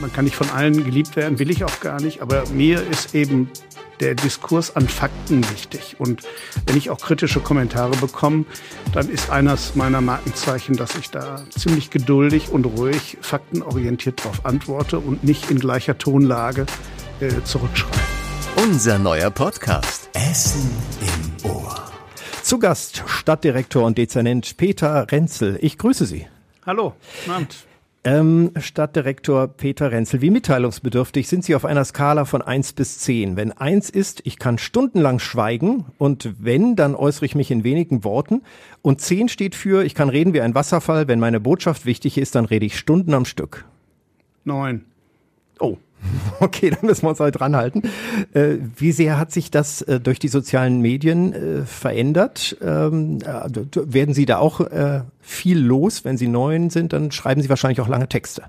man kann nicht von allen geliebt werden, will ich auch gar nicht, aber mir ist eben der Diskurs an Fakten wichtig. Und wenn ich auch kritische Kommentare bekomme, dann ist eines meiner Markenzeichen, dass ich da ziemlich geduldig und ruhig, faktenorientiert darauf antworte und nicht in gleicher Tonlage äh, zurückschreibe. Unser neuer Podcast. Essen im Ohr. Zu Gast Stadtdirektor und Dezernent Peter Renzel. Ich grüße Sie. Hallo, guten Abend. Ähm, Stadtdirektor Peter Renzel, wie mitteilungsbedürftig sind Sie auf einer Skala von eins bis zehn? Wenn eins ist, ich kann stundenlang schweigen und wenn, dann äußere ich mich in wenigen Worten. Und zehn steht für, ich kann reden wie ein Wasserfall. Wenn meine Botschaft wichtig ist, dann rede ich Stunden am Stück. Neun. Oh, Okay, dann müssen wir uns halt dran halten. Äh, wie sehr hat sich das äh, durch die sozialen Medien äh, verändert? Ähm, werden Sie da auch viel los? Wenn Sie neuen sind, dann schreiben Sie wahrscheinlich auch lange Texte.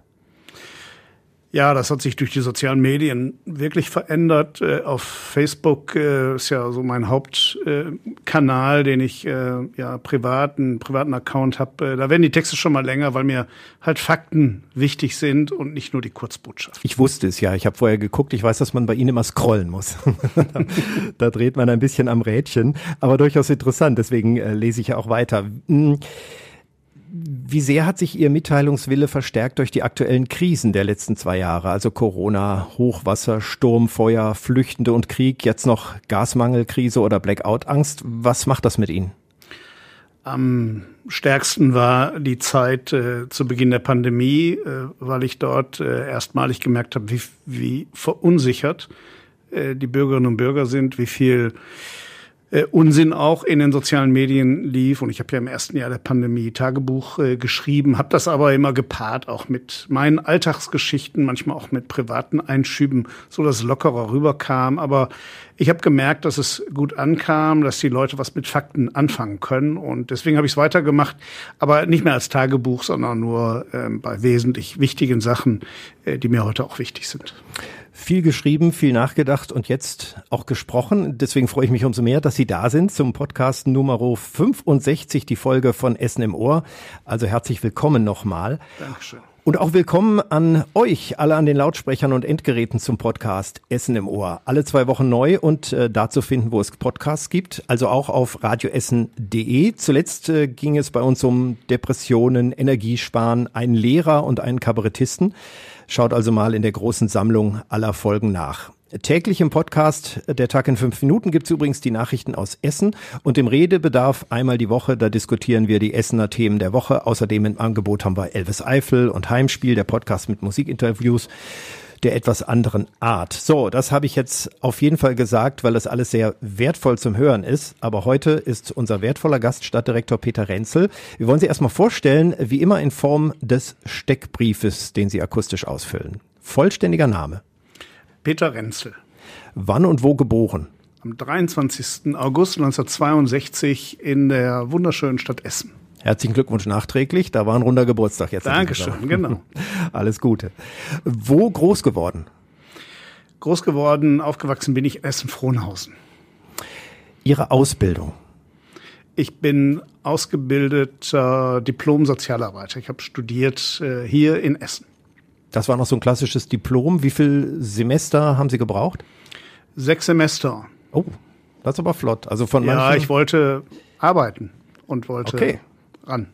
Ja, das hat sich durch die sozialen Medien wirklich verändert. Äh, auf Facebook äh, ist ja so mein Hauptkanal, den ich äh, ja privaten privaten Account habe. Da werden die Texte schon mal länger, weil mir halt Fakten wichtig sind und nicht nur die Kurzbotschaft. Ich wusste es ja. Ich habe vorher geguckt. Ich weiß, dass man bei Ihnen immer scrollen muss. da, da, dreht man ein bisschen am Rädchen, aber durchaus interessant. Deswegen lese ich ja auch weiter. Wie sehr hat sich Ihr Mitteilungswille verstärkt durch die aktuellen Krisen der letzten zwei Jahre? Also Corona, Hochwasser, Sturm, Feuer, Flüchtende und Krieg, jetzt noch Gasmangelkrise oder Blackout-Angst. Was macht das mit Ihnen? Am stärksten war die Zeit äh, zu Beginn der Pandemie, äh, weil ich dort äh, erstmalig gemerkt habe, wie, wie verunsichert äh, die Bürgerinnen und Bürger sind, wie viel äh, Unsinn auch in den sozialen Medien lief. Und ich habe ja im ersten Jahr der Pandemie Tagebuch äh, geschrieben, habe das aber immer gepaart auch mit meinen Alltagsgeschichten, manchmal auch mit privaten Einschüben, so dass lockerer rüberkam. Aber ich habe gemerkt, dass es gut ankam, dass die Leute was mit Fakten anfangen können. Und deswegen habe ich es weitergemacht, aber nicht mehr als Tagebuch, sondern nur äh, bei wesentlich wichtigen Sachen, äh, die mir heute auch wichtig sind. Viel geschrieben, viel nachgedacht und jetzt auch gesprochen. Deswegen freue ich mich umso mehr, dass Sie da sind zum Podcast Nummer 65, die Folge von Essen im Ohr. Also herzlich willkommen nochmal. Dankeschön. Und auch willkommen an euch, alle an den Lautsprechern und Endgeräten zum Podcast Essen im Ohr. Alle zwei Wochen neu und äh, da zu finden, wo es Podcasts gibt, also auch auf radioessen.de. Zuletzt äh, ging es bei uns um Depressionen, Energiesparen, einen Lehrer und einen Kabarettisten. Schaut also mal in der großen Sammlung aller Folgen nach. Täglich im Podcast Der Tag in fünf Minuten gibt's übrigens die Nachrichten aus Essen und im Redebedarf einmal die Woche, da diskutieren wir die Essener Themen der Woche. Außerdem im Angebot haben wir Elvis Eifel und Heimspiel, der Podcast mit Musikinterviews der etwas anderen Art. So, das habe ich jetzt auf jeden Fall gesagt, weil das alles sehr wertvoll zum Hören ist. Aber heute ist unser wertvoller Gast Stadtdirektor Peter Renzel. Wir wollen Sie erstmal vorstellen, wie immer in Form des Steckbriefes, den Sie akustisch ausfüllen. Vollständiger Name. Peter Renzel. Wann und wo geboren? Am 23. August 1962 in der wunderschönen Stadt Essen. Herzlichen Glückwunsch nachträglich. Da war ein runder Geburtstag jetzt. Dankeschön, genau. Alles Gute. Wo groß geworden? Groß geworden, aufgewachsen bin ich in Essen-Frohnhausen. Ihre Ausbildung? Ich bin ausgebildeter Diplom-Sozialarbeiter. Ich habe studiert äh, hier in Essen. Das war noch so ein klassisches Diplom. Wie viel Semester haben Sie gebraucht? Sechs Semester. Oh, das ist aber flott. Also von Ja, ich wollte arbeiten und wollte okay ran.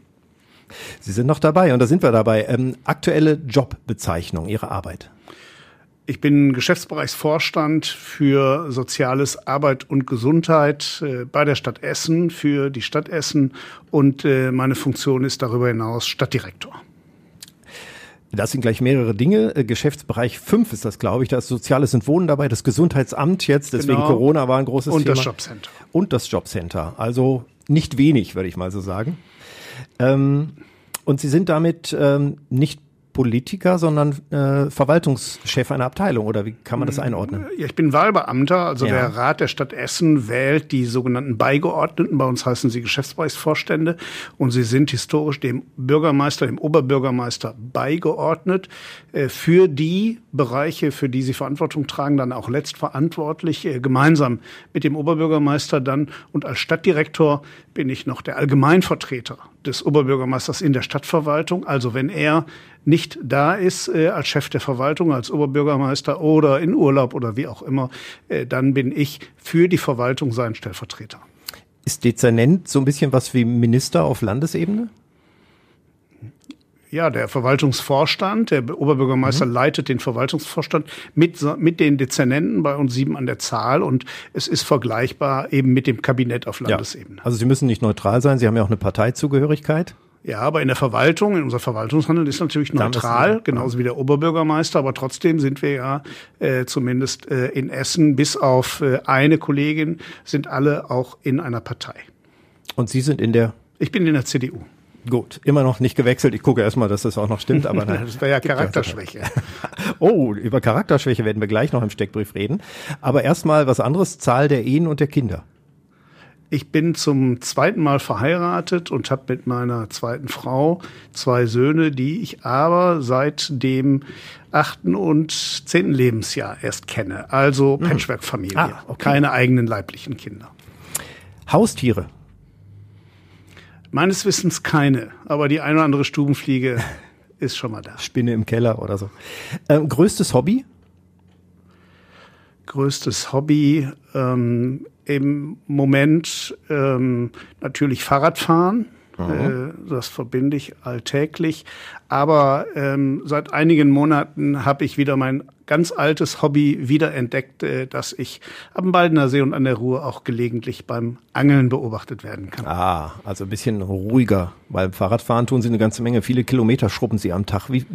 Sie sind noch dabei und da sind wir dabei. Ähm, aktuelle Jobbezeichnung, Ihre Arbeit. Ich bin Geschäftsbereichsvorstand für Soziales, Arbeit und Gesundheit äh, bei der Stadt Essen, für die Stadt Essen und äh, meine Funktion ist darüber hinaus Stadtdirektor. Das sind gleich mehrere Dinge. Äh, Geschäftsbereich 5 ist das, glaube ich. Da ist Soziales und Wohnen dabei, das Gesundheitsamt jetzt, deswegen genau. Corona war ein großes und Thema. Und das Jobcenter. Und das Jobcenter. Also nicht wenig, würde ich mal so sagen. Ähm, und Sie sind damit ähm, nicht Politiker, sondern äh, Verwaltungschef einer Abteilung oder wie kann man das einordnen? Ja, ich bin Wahlbeamter, also ja. der Rat der Stadt Essen wählt die sogenannten Beigeordneten, bei uns heißen sie Geschäftsbereichsvorstände und sie sind historisch dem Bürgermeister, dem Oberbürgermeister beigeordnet äh, für die Bereiche, für die sie Verantwortung tragen, dann auch letztverantwortlich äh, gemeinsam mit dem Oberbürgermeister dann und als Stadtdirektor bin ich noch der Allgemeinvertreter des Oberbürgermeisters in der Stadtverwaltung. Also wenn er nicht da ist äh, als Chef der Verwaltung, als Oberbürgermeister oder in Urlaub oder wie auch immer, äh, dann bin ich für die Verwaltung sein Stellvertreter. Ist Dezernent so ein bisschen was wie Minister auf Landesebene? Ja, der Verwaltungsvorstand, der Oberbürgermeister mhm. leitet den Verwaltungsvorstand mit, mit den Dezernenten, bei uns sieben an der Zahl und es ist vergleichbar eben mit dem Kabinett auf Landesebene. Ja, also Sie müssen nicht neutral sein, Sie haben ja auch eine Parteizugehörigkeit. Ja, aber in der Verwaltung, in unser Verwaltungshandel ist natürlich neutral, ist, genauso wie der Oberbürgermeister, aber trotzdem sind wir ja äh, zumindest äh, in Essen, bis auf äh, eine Kollegin, sind alle auch in einer Partei. Und Sie sind in der? Ich bin in der CDU. Gut, immer noch nicht gewechselt. Ich gucke erstmal, dass das auch noch stimmt, aber nein. das wäre ja Charakterschwäche. oh, über Charakterschwäche werden wir gleich noch im Steckbrief reden. Aber erstmal was anderes, Zahl der Ehen und der Kinder. Ich bin zum zweiten Mal verheiratet und habe mit meiner zweiten Frau zwei Söhne, die ich aber seit dem achten und zehnten Lebensjahr erst kenne. Also mhm. Patchwork-Familie. Ah, okay. Keine eigenen leiblichen Kinder. Haustiere. Meines Wissens keine, aber die eine oder andere Stubenfliege ist schon mal da. Spinne im Keller oder so. Ähm, größtes Hobby? Größtes Hobby ähm, im Moment ähm, natürlich Fahrradfahren. Mhm. Äh, das verbinde ich alltäglich. Aber ähm, seit einigen Monaten habe ich wieder mein ganz altes Hobby wiederentdeckt, äh, dass ich am Baldener See und an der Ruhr auch gelegentlich beim Angeln beobachtet werden kann. Ah, also ein bisschen ruhiger, weil Fahrradfahren tun Sie eine ganze Menge. Viele Kilometer schrubben Sie am Tag. Wie,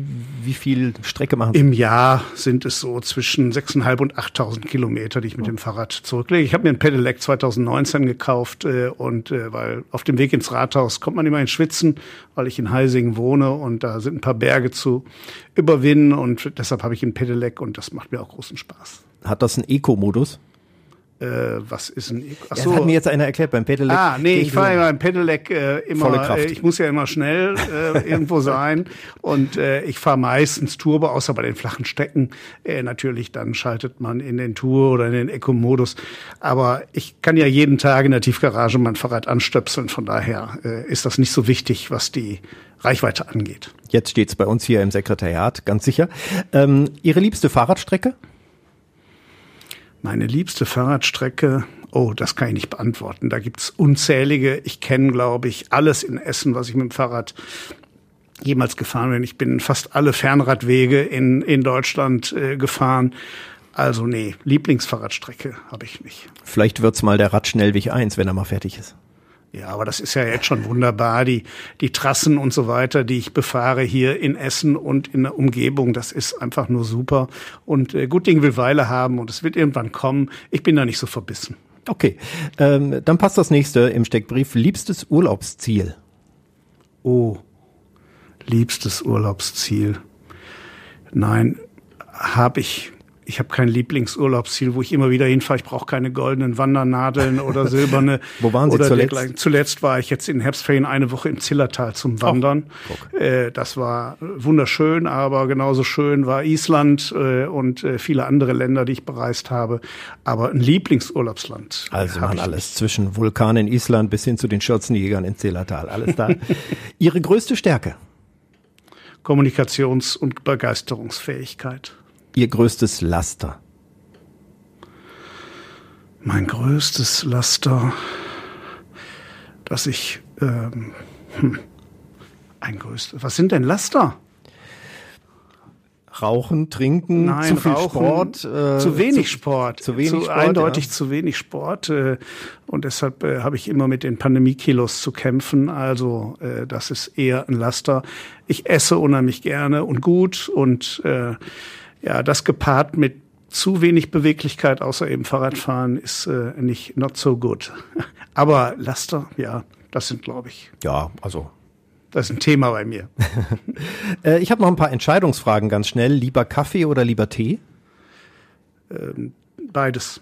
wie viel Strecke machen Sie? Im Jahr sind es so zwischen 6.500 und 8.000 Kilometer, die ich mit dem Fahrrad zurücklege. Ich habe mir ein Pedelec 2019 gekauft äh, und äh, weil auf dem Weg ins Rathaus kommt man immer ins Schwitzen, weil ich in Heising wohne und da sind ein paar Berge zu überwinden und deshalb habe ich ein Pedelec und das macht mir auch großen Spaß. Hat das einen Eco-Modus? Äh, was ist ein? Ach so. Das hat mir jetzt einer erklärt beim Pedelec. Ah, nee, ich fahre ja beim Pedelec äh, immer, Volle Kraft. Äh, ich muss ja immer schnell äh, irgendwo sein und äh, ich fahre meistens Turbo, außer bei den flachen Strecken. Äh, natürlich, dann schaltet man in den Tour oder in den Eco-Modus. Aber ich kann ja jeden Tag in der Tiefgarage mein Fahrrad anstöpseln, von daher äh, ist das nicht so wichtig, was die Reichweite angeht. Jetzt steht's bei uns hier im Sekretariat, ganz sicher. Ähm, Ihre liebste Fahrradstrecke? Meine liebste Fahrradstrecke, oh, das kann ich nicht beantworten. Da gibt's unzählige. Ich kenne, glaube ich, alles in Essen, was ich mit dem Fahrrad jemals gefahren bin. Ich bin fast alle Fernradwege in, in Deutschland äh, gefahren. Also nee, Lieblingsfahrradstrecke habe ich nicht. Vielleicht wird's mal der Radschnellweg 1, wenn er mal fertig ist. Ja, aber das ist ja jetzt schon wunderbar. Die, die Trassen und so weiter, die ich befahre hier in Essen und in der Umgebung, das ist einfach nur super. Und äh, gut Ding will Weile haben und es wird irgendwann kommen. Ich bin da nicht so verbissen. Okay, ähm, dann passt das nächste im Steckbrief. Liebstes Urlaubsziel. Oh, liebstes Urlaubsziel. Nein, habe ich ich habe kein Lieblingsurlaubsziel, wo ich immer wieder hinfahre. Ich brauche keine goldenen Wandernadeln oder silberne. wo waren Sie zuletzt? Dergleichen. Zuletzt war ich jetzt in Herbstferien eine Woche im Zillertal zum Wandern. Oh, äh, das war wunderschön, aber genauso schön war Island äh, und äh, viele andere Länder, die ich bereist habe. Aber ein Lieblingsurlaubsland. Also man alles nicht. zwischen Vulkanen in Island bis hin zu den Schürzenjägern in Zillertal. Alles da. Ihre größte Stärke? Kommunikations- und Begeisterungsfähigkeit. Ihr größtes Laster? Mein größtes Laster, dass ich ähm, hm, ein größtes. Was sind denn Laster? Rauchen, trinken, Nein, zu viel Rauchen, Sport, äh, zu wenig zu, Sport, zu wenig zu, Sport, eindeutig ja. zu wenig Sport äh, und deshalb äh, habe ich immer mit den Pandemiekilos zu kämpfen. Also äh, das ist eher ein Laster. Ich esse unheimlich gerne und gut und äh, ja, das gepaart mit zu wenig Beweglichkeit, außer eben Fahrradfahren, ist äh, nicht not so good. Aber Laster, ja, das sind, glaube ich. Ja, also. Das ist ein Thema bei mir. äh, ich habe noch ein paar Entscheidungsfragen ganz schnell. Lieber Kaffee oder lieber Tee? Ähm, beides.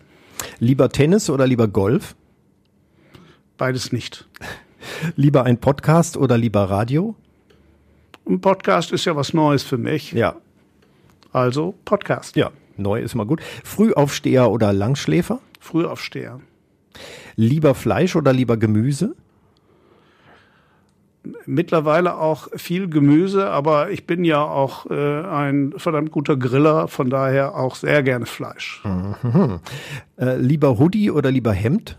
Lieber Tennis oder lieber Golf? Beides nicht. lieber ein Podcast oder lieber Radio? Ein Podcast ist ja was Neues für mich. Ja, also Podcast. Ja, neu ist immer gut. Frühaufsteher oder Langschläfer? Frühaufsteher. Lieber Fleisch oder lieber Gemüse? mittlerweile auch viel Gemüse, aber ich bin ja auch äh, ein verdammt guter Griller, von daher auch sehr gerne Fleisch. Mhm. Äh, lieber Hoodie oder lieber Hemd?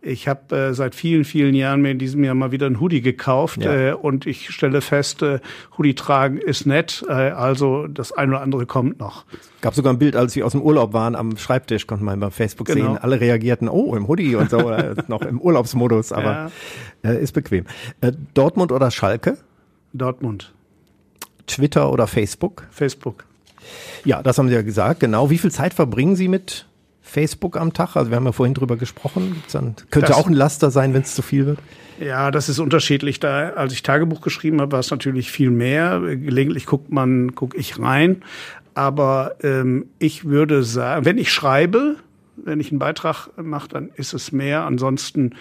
Ich habe äh, seit vielen, vielen Jahren mir in diesem Jahr mal wieder ein Hoodie gekauft ja. äh, und ich stelle fest, äh, Hoodie tragen ist nett, äh, also das eine oder andere kommt noch. Gab sogar ein Bild, als wir aus dem Urlaub waren, am Schreibtisch konnte man bei Facebook genau. sehen, alle reagierten, oh, im Hoodie und so, noch im Urlaubsmodus, aber ja. äh, ist bequem. Äh, Dortmund oder Schalke? Dortmund. Twitter oder Facebook? Facebook. Ja, das haben Sie ja gesagt, genau. Wie viel Zeit verbringen Sie mit Facebook am Tag? Also wir haben ja vorhin drüber gesprochen. Dann könnte das, auch ein Laster sein, wenn es zu viel wird. Ja, das ist unterschiedlich. Da, als ich Tagebuch geschrieben habe, war es natürlich viel mehr. Gelegentlich guckt man, gucke ich rein. Aber ähm, ich würde sagen, wenn ich schreibe, wenn ich einen Beitrag mache, dann ist es mehr. Ansonsten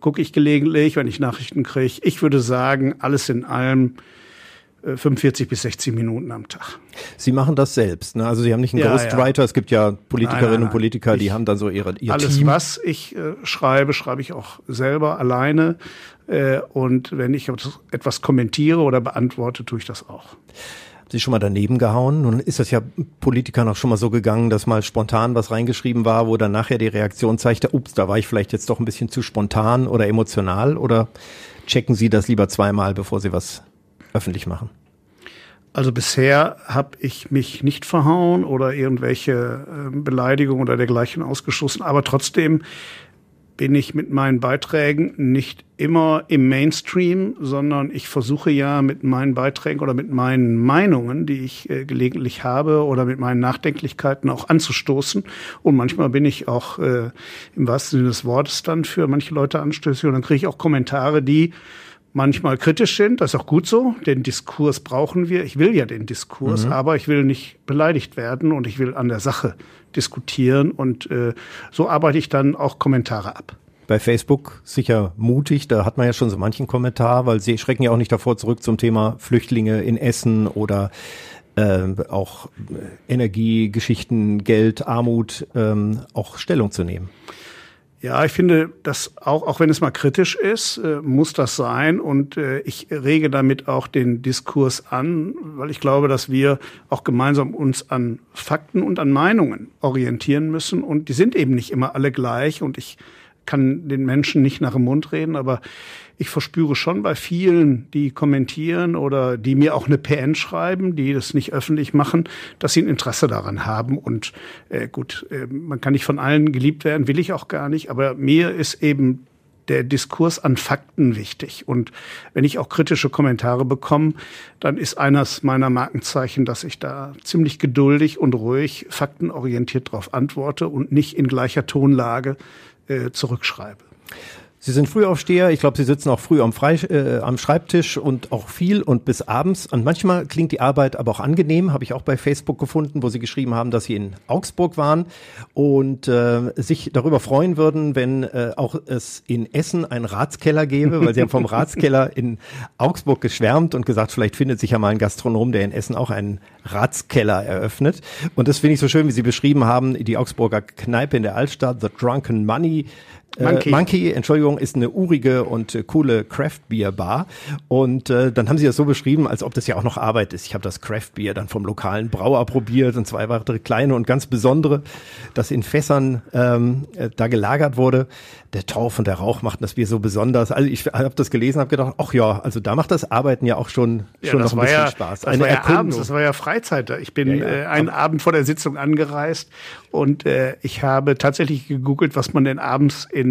gucke ich gelegentlich, wenn ich Nachrichten kriege. Ich würde sagen, alles in allem 45 bis 60 Minuten am Tag. Sie machen das selbst, ne? Also Sie haben nicht einen ja, Ghostwriter. Ja. Es gibt ja Politikerinnen nein, nein, nein. und Politiker, die ich, haben dann so ihre ihr alles, Team. was ich äh, schreibe, schreibe ich auch selber alleine. Äh, und wenn ich etwas kommentiere oder beantworte, tue ich das auch. Sie schon mal daneben gehauen? Nun ist das ja Politikern auch schon mal so gegangen, dass mal spontan was reingeschrieben war, wo dann nachher die Reaktion zeigte, ups, da war ich vielleicht jetzt doch ein bisschen zu spontan oder emotional oder checken Sie das lieber zweimal, bevor Sie was öffentlich machen? Also bisher habe ich mich nicht verhauen oder irgendwelche äh, Beleidigungen oder dergleichen ausgeschlossen, aber trotzdem bin ich mit meinen Beiträgen nicht immer im Mainstream, sondern ich versuche ja mit meinen Beiträgen oder mit meinen Meinungen, die ich äh, gelegentlich habe oder mit meinen Nachdenklichkeiten auch anzustoßen. Und manchmal bin ich auch äh, im wahrsten Sinne des Wortes dann für manche Leute anstößig und dann kriege ich auch Kommentare, die manchmal kritisch sind. Das ist auch gut so. Den Diskurs brauchen wir. Ich will ja den Diskurs, mhm. aber ich will nicht beleidigt werden und ich will an der Sache diskutieren. Und äh, so arbeite ich dann auch Kommentare ab. Bei Facebook sicher mutig, da hat man ja schon so manchen Kommentar, weil sie schrecken ja auch nicht davor zurück zum Thema Flüchtlinge in Essen oder äh, auch Energiegeschichten, Geld, Armut, ähm, auch Stellung zu nehmen. Ja, ich finde, dass auch, auch wenn es mal kritisch ist, äh, muss das sein. Und äh, ich rege damit auch den Diskurs an, weil ich glaube, dass wir auch gemeinsam uns an Fakten und an Meinungen orientieren müssen. Und die sind eben nicht immer alle gleich. Und ich kann den Menschen nicht nach dem Mund reden, aber ich verspüre schon bei vielen, die kommentieren oder die mir auch eine PN schreiben, die das nicht öffentlich machen, dass sie ein Interesse daran haben. Und äh, gut, äh, man kann nicht von allen geliebt werden, will ich auch gar nicht, aber mir ist eben der Diskurs an Fakten wichtig. Und wenn ich auch kritische Kommentare bekomme, dann ist eines meiner Markenzeichen, dass ich da ziemlich geduldig und ruhig, faktenorientiert darauf antworte und nicht in gleicher Tonlage äh, zurückschreibe. Sie sind Frühaufsteher. Ich glaube, Sie sitzen auch früh am, Frei, äh, am Schreibtisch und auch viel und bis abends. Und manchmal klingt die Arbeit aber auch angenehm. Habe ich auch bei Facebook gefunden, wo Sie geschrieben haben, dass Sie in Augsburg waren und äh, sich darüber freuen würden, wenn äh, auch es in Essen einen Ratskeller gäbe, weil Sie haben vom Ratskeller in Augsburg geschwärmt und gesagt, vielleicht findet sich ja mal ein Gastronom, der in Essen auch einen Ratskeller eröffnet. Und das finde ich so schön, wie Sie beschrieben haben, die Augsburger Kneipe in der Altstadt, The Drunken Money Monkey. Äh, Monkey, Entschuldigung, ist eine urige und äh, coole Craft Beer Bar. Und äh, dann haben sie das so beschrieben, als ob das ja auch noch Arbeit ist. Ich habe das Craft Beer dann vom lokalen Brauer probiert und zwei weitere kleine und ganz besondere, das in Fässern ähm, äh, da gelagert wurde. Der Torf und der Rauch machten das Bier so besonders. Also ich habe das gelesen, habe gedacht, ach ja, also da macht das Arbeiten ja auch schon ja, schon noch ein bisschen ja, Spaß. Das Eine war ja abends, das war ja Freizeit. Ich bin ja, äh, einen Abend vor der Sitzung angereist und äh, ich habe tatsächlich gegoogelt, was man denn abends in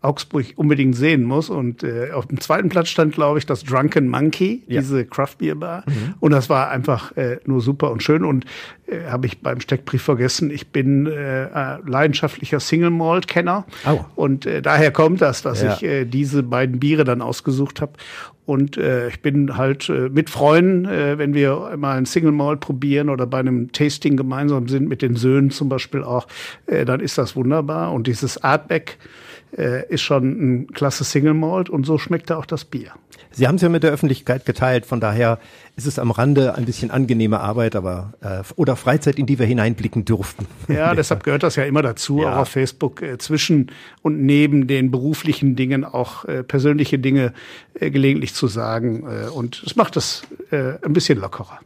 Augsburg unbedingt sehen muss. Und äh, auf dem zweiten Platz stand, glaube ich, das Drunken Monkey, ja. diese Craft Beer Bar. Mhm. Und das war einfach äh, nur super und schön. Und äh, habe ich beim Steckbrief vergessen, ich bin äh, äh leidenschaftlicher Single Malt Kenner. Oh. Und äh, daher kommt das, dass ja. ich äh, diese beiden Biere dann ausgesucht habe. Und äh, ich bin halt äh, mit Freunden, äh, wenn wir mal ein Single Malt probieren oder bei einem Tasting gemeinsam sind, mit den Söhnen zum Beispiel auch, äh, dann ist das wunderbar. Und dieses Artback äh, ist schon ein klasse Single Malt und so schmeckt da auch das Bier. Sie haben es ja mit der Öffentlichkeit geteilt, von daher ist es am Rande ein bisschen angenehme Arbeit, aber äh, oder Freizeit, in die wir hineinblicken durften. Ja, deshalb gehört das ja immer dazu, ja. auch auf Facebook äh, zwischen und neben den beruflichen Dingen auch äh, persönliche Dinge äh, gelegentlich zu sagen. Äh, und es macht es äh, ein bisschen lockerer.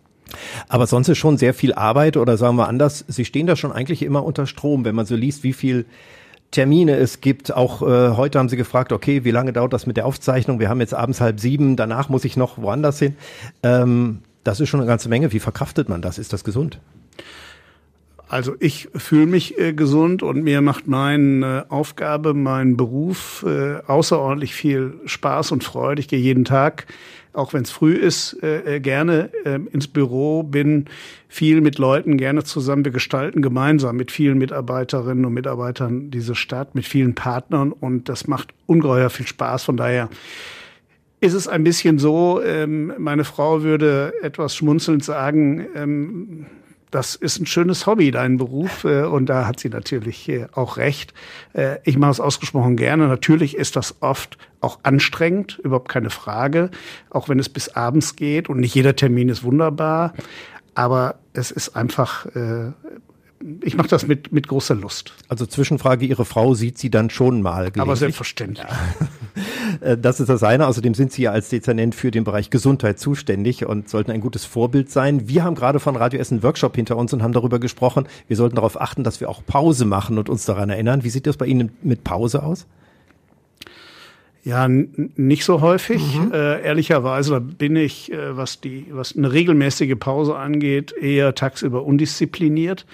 Aber sonst ist schon sehr viel Arbeit oder sagen wir anders, Sie stehen da schon eigentlich immer unter Strom, wenn man so liest, wie viel Termine es gibt. Auch äh, heute haben Sie gefragt, okay, wie lange dauert das mit der Aufzeichnung? Wir haben jetzt abends halb sieben, danach muss ich noch woanders hin. Ähm, das ist schon eine ganze Menge. Wie verkraftet man das? Ist das gesund? Also ich fühle mich äh, gesund und mir macht meine Aufgabe, mein Beruf äh, außerordentlich viel Spaß und Freude. Ich gehe jeden Tag, auch wenn es früh ist, äh, äh gerne äh, ins Büro, bin viel mit Leuten gerne zusammen. Wir gestalten gemeinsam mit vielen Mitarbeiterinnen und Mitarbeitern diese Stadt, mit vielen Partnern und das macht ungeheuer viel Spaß. Von daher ist es ein bisschen so, ähm, meine Frau würde etwas schmunzelnd sagen, ähm, das ist ein schönes Hobby, dein Beruf. Äh, und da hat sie natürlich äh, auch recht. Äh, ich mache es ausgesprochen gerne. Natürlich ist das oft auch anstrengend, überhaupt keine Frage. Auch wenn es bis abends geht und nicht jeder Termin ist wunderbar. Aber es ist einfach ich mache das mit, mit großer Lust. Also Zwischenfrage, Ihre Frau sieht Sie dann schon mal Aber selbstverständlich. Ja. Äh, das ist das eine. Außerdem sind Sie ja als Dezernent für den Bereich Gesundheit zuständig und sollten ein gutes Vorbild sein. Wir haben gerade von Radio Essen Workshop hinter uns und haben darüber gesprochen, wir sollten darauf achten, dass wir auch Pause machen und uns daran erinnern. Wie sieht das bei Ihnen mit Pause aus? Ja, nicht so häufig. Mhm. Äh, ehrlicherweise, da bin ich, äh, was die, was eine regelmäßige Pause angeht, eher tagsüber undiszipliniert,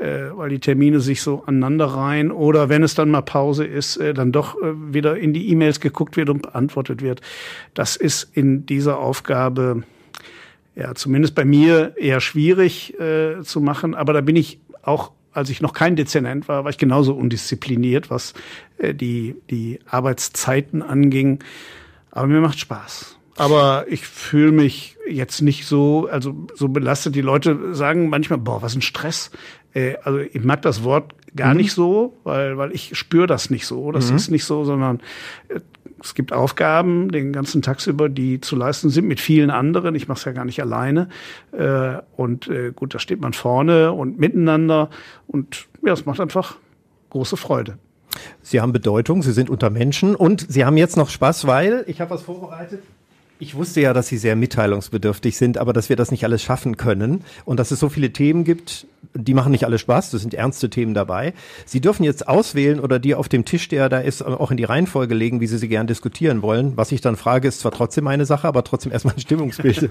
äh, weil die Termine sich so aneinander reihen. Oder wenn es dann mal Pause ist, äh, dann doch äh, wieder in die E-Mails geguckt wird und beantwortet wird. Das ist in dieser Aufgabe ja zumindest bei mir eher schwierig äh, zu machen. Aber da bin ich auch als ich noch kein Dezernent war, war ich genauso undiszipliniert, was äh, die, die Arbeitszeiten anging. Aber mir macht Spaß. Aber ich fühle mich jetzt nicht so, also so belastet. Die Leute sagen manchmal, boah, was ein Stress. Äh, also ich mag das Wort gar mhm. nicht so, weil, weil ich spüre das nicht so. Das mhm. ist nicht so, sondern äh, es gibt Aufgaben den ganzen Tag über, die zu leisten sind mit vielen anderen. Ich mache es ja gar nicht alleine. Äh, und äh, gut, da steht man vorne und miteinander. Und ja, es macht einfach große Freude. Sie haben Bedeutung, Sie sind unter Menschen und Sie haben jetzt noch Spaß, weil ich habe was vorbereitet. Ich wusste ja, dass Sie sehr mitteilungsbedürftig sind, aber dass wir das nicht alles schaffen können und dass es so viele Themen gibt, die machen nicht alle Spaß, das sind ernste Themen dabei. Sie dürfen jetzt auswählen oder die auf dem Tisch, der da ist, auch in die Reihenfolge legen, wie Sie sie gern diskutieren wollen. Was ich dann frage, ist zwar trotzdem eine Sache, aber trotzdem erstmal ein Stimmungsbild.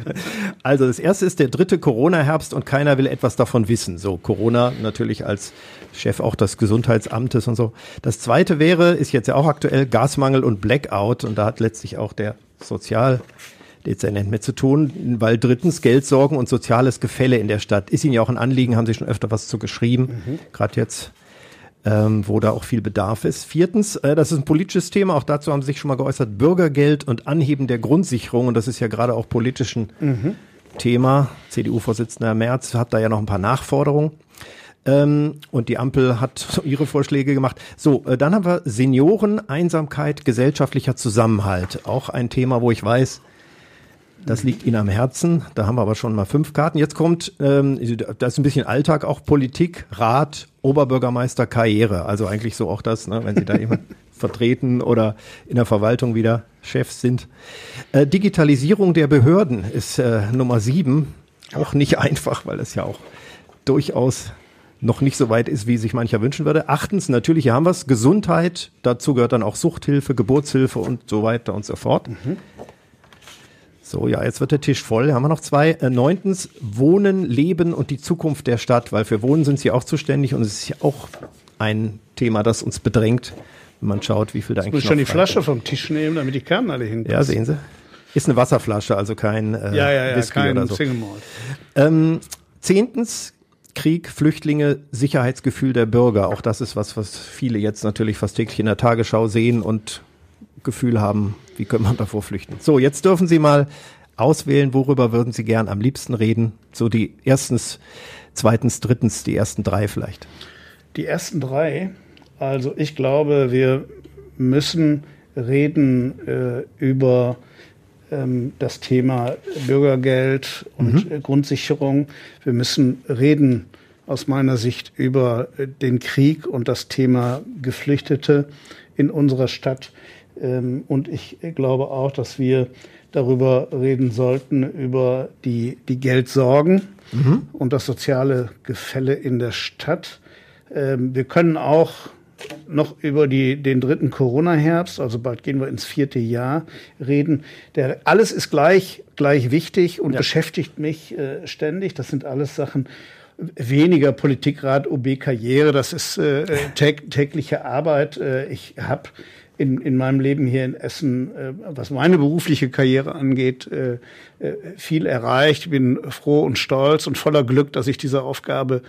also das erste ist der dritte Corona-Herbst und keiner will etwas davon wissen. So Corona natürlich als Chef auch des Gesundheitsamtes und so. Das zweite wäre, ist jetzt ja auch aktuell, Gasmangel und Blackout und da hat letztlich auch der Sozialdezernent mit zu tun, weil drittens Geldsorgen und soziales Gefälle in der Stadt. Ist Ihnen ja auch ein Anliegen, haben Sie schon öfter was zu geschrieben, mhm. gerade jetzt, ähm, wo da auch viel Bedarf ist. Viertens, äh, das ist ein politisches Thema, auch dazu haben Sie sich schon mal geäußert, Bürgergeld und Anheben der Grundsicherung und das ist ja gerade auch politischen mhm. Thema. CDU-Vorsitzender Merz hat da ja noch ein paar Nachforderungen. Ähm, und die Ampel hat ihre Vorschläge gemacht. So, äh, dann haben wir Senioren, Einsamkeit, gesellschaftlicher Zusammenhalt. Auch ein Thema, wo ich weiß, das liegt Ihnen am Herzen. Da haben wir aber schon mal fünf Karten. Jetzt kommt, ähm, das ist ein bisschen Alltag, auch Politik, Rat, Oberbürgermeister, Karriere. Also eigentlich so auch das, ne, wenn Sie da jemand vertreten oder in der Verwaltung wieder Chefs sind. Äh, Digitalisierung der Behörden ist äh, Nummer sieben. Auch nicht einfach, weil es ja auch durchaus noch nicht so weit ist, wie sich mancher wünschen würde. Achtens, natürlich, hier haben wir es, Gesundheit, dazu gehört dann auch Suchthilfe, Geburtshilfe und so weiter und so fort. Mhm. So, ja, jetzt wird der Tisch voll. Hier haben wir noch zwei. Äh, neuntens, Wohnen, Leben und die Zukunft der Stadt, weil für Wohnen sind Sie auch zuständig und es ist ja auch ein Thema, das uns bedrängt, wenn man schaut, wie viel da ich eigentlich muss schon die Flasche vom Tisch nehmen, damit die Kernen alle hinkommen. Ja, sehen Sie. Ist eine Wasserflasche, also kein äh, ja, ja, ja, Whisky kein oder so. Single Malt. Ähm, zehntens, Krieg, Flüchtlinge, Sicherheitsgefühl der Bürger. Auch das ist was, was viele jetzt natürlich fast täglich in der Tagesschau sehen und Gefühl haben, wie könnte man davor flüchten. So, jetzt dürfen Sie mal auswählen, worüber würden Sie gern am liebsten reden? So die erstens, zweitens, drittens, die ersten drei vielleicht. Die ersten drei, also ich glaube, wir müssen reden äh, über ähm, das Thema Bürgergeld und mhm. Grundsicherung. Wir müssen reden aus meiner Sicht über äh, den Krieg und das Thema Geflüchtete in unserer Stadt. Ähm, und ich glaube auch, dass wir darüber reden sollten, über die, die Geldsorgen mhm. und das soziale Gefälle in der Stadt. Ähm, wir können auch noch über die, den dritten Corona-Herbst, also bald gehen wir ins vierte Jahr, reden. Der, alles ist gleich, gleich wichtig und ja. beschäftigt mich äh, ständig. Das sind alles Sachen, weniger Politikrat, OB Karriere, das ist äh, tägliche Arbeit. Äh, ich habe in, in meinem Leben hier in Essen, äh, was meine berufliche Karriere angeht, äh, äh, viel erreicht. Bin froh und stolz und voller Glück, dass ich diese Aufgabe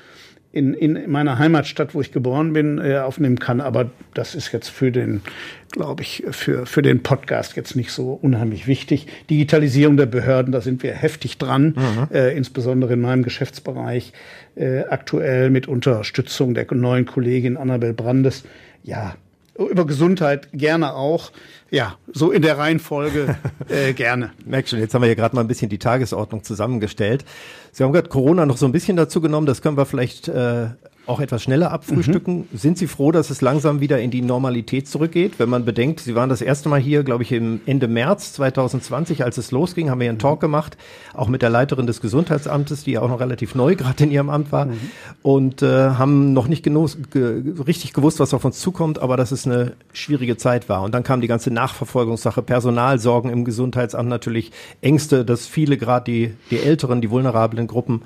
in, in meiner Heimatstadt, wo ich geboren bin, äh, aufnehmen kann. Aber das ist jetzt für den, glaube ich, für, für den Podcast jetzt nicht so unheimlich wichtig. Digitalisierung der Behörden, da sind wir heftig dran, mhm. äh, insbesondere in meinem Geschäftsbereich, äh, aktuell mit Unterstützung der neuen Kollegin Annabel Brandes. Ja, über Gesundheit gerne auch. Ja, so in der Reihenfolge äh, gerne. Merk schon, jetzt haben wir ja gerade mal ein bisschen die Tagesordnung zusammengestellt. Sie haben gerade Corona noch so ein bisschen dazu genommen, das können wir vielleicht äh, auch etwas schneller abfrühstücken. Mhm. Sind Sie froh, dass es langsam wieder in die Normalität zurückgeht? Wenn man bedenkt, Sie waren das erste Mal hier, glaube ich, im Ende März 2020, als es losging, haben wir einen Talk gemacht, auch mit der Leiterin des Gesundheitsamtes, die ja auch noch relativ neu gerade in ihrem Amt war, mhm. und äh, haben noch nicht genoss, ge, richtig gewusst, was auf uns zukommt, aber dass es eine schwierige Zeit war. Und dann kam die ganze Nachverfolgungssache, Personalsorgen im Gesundheitsamt natürlich, Ängste, dass viele gerade die, die Älteren, die vulnerablen Gruppen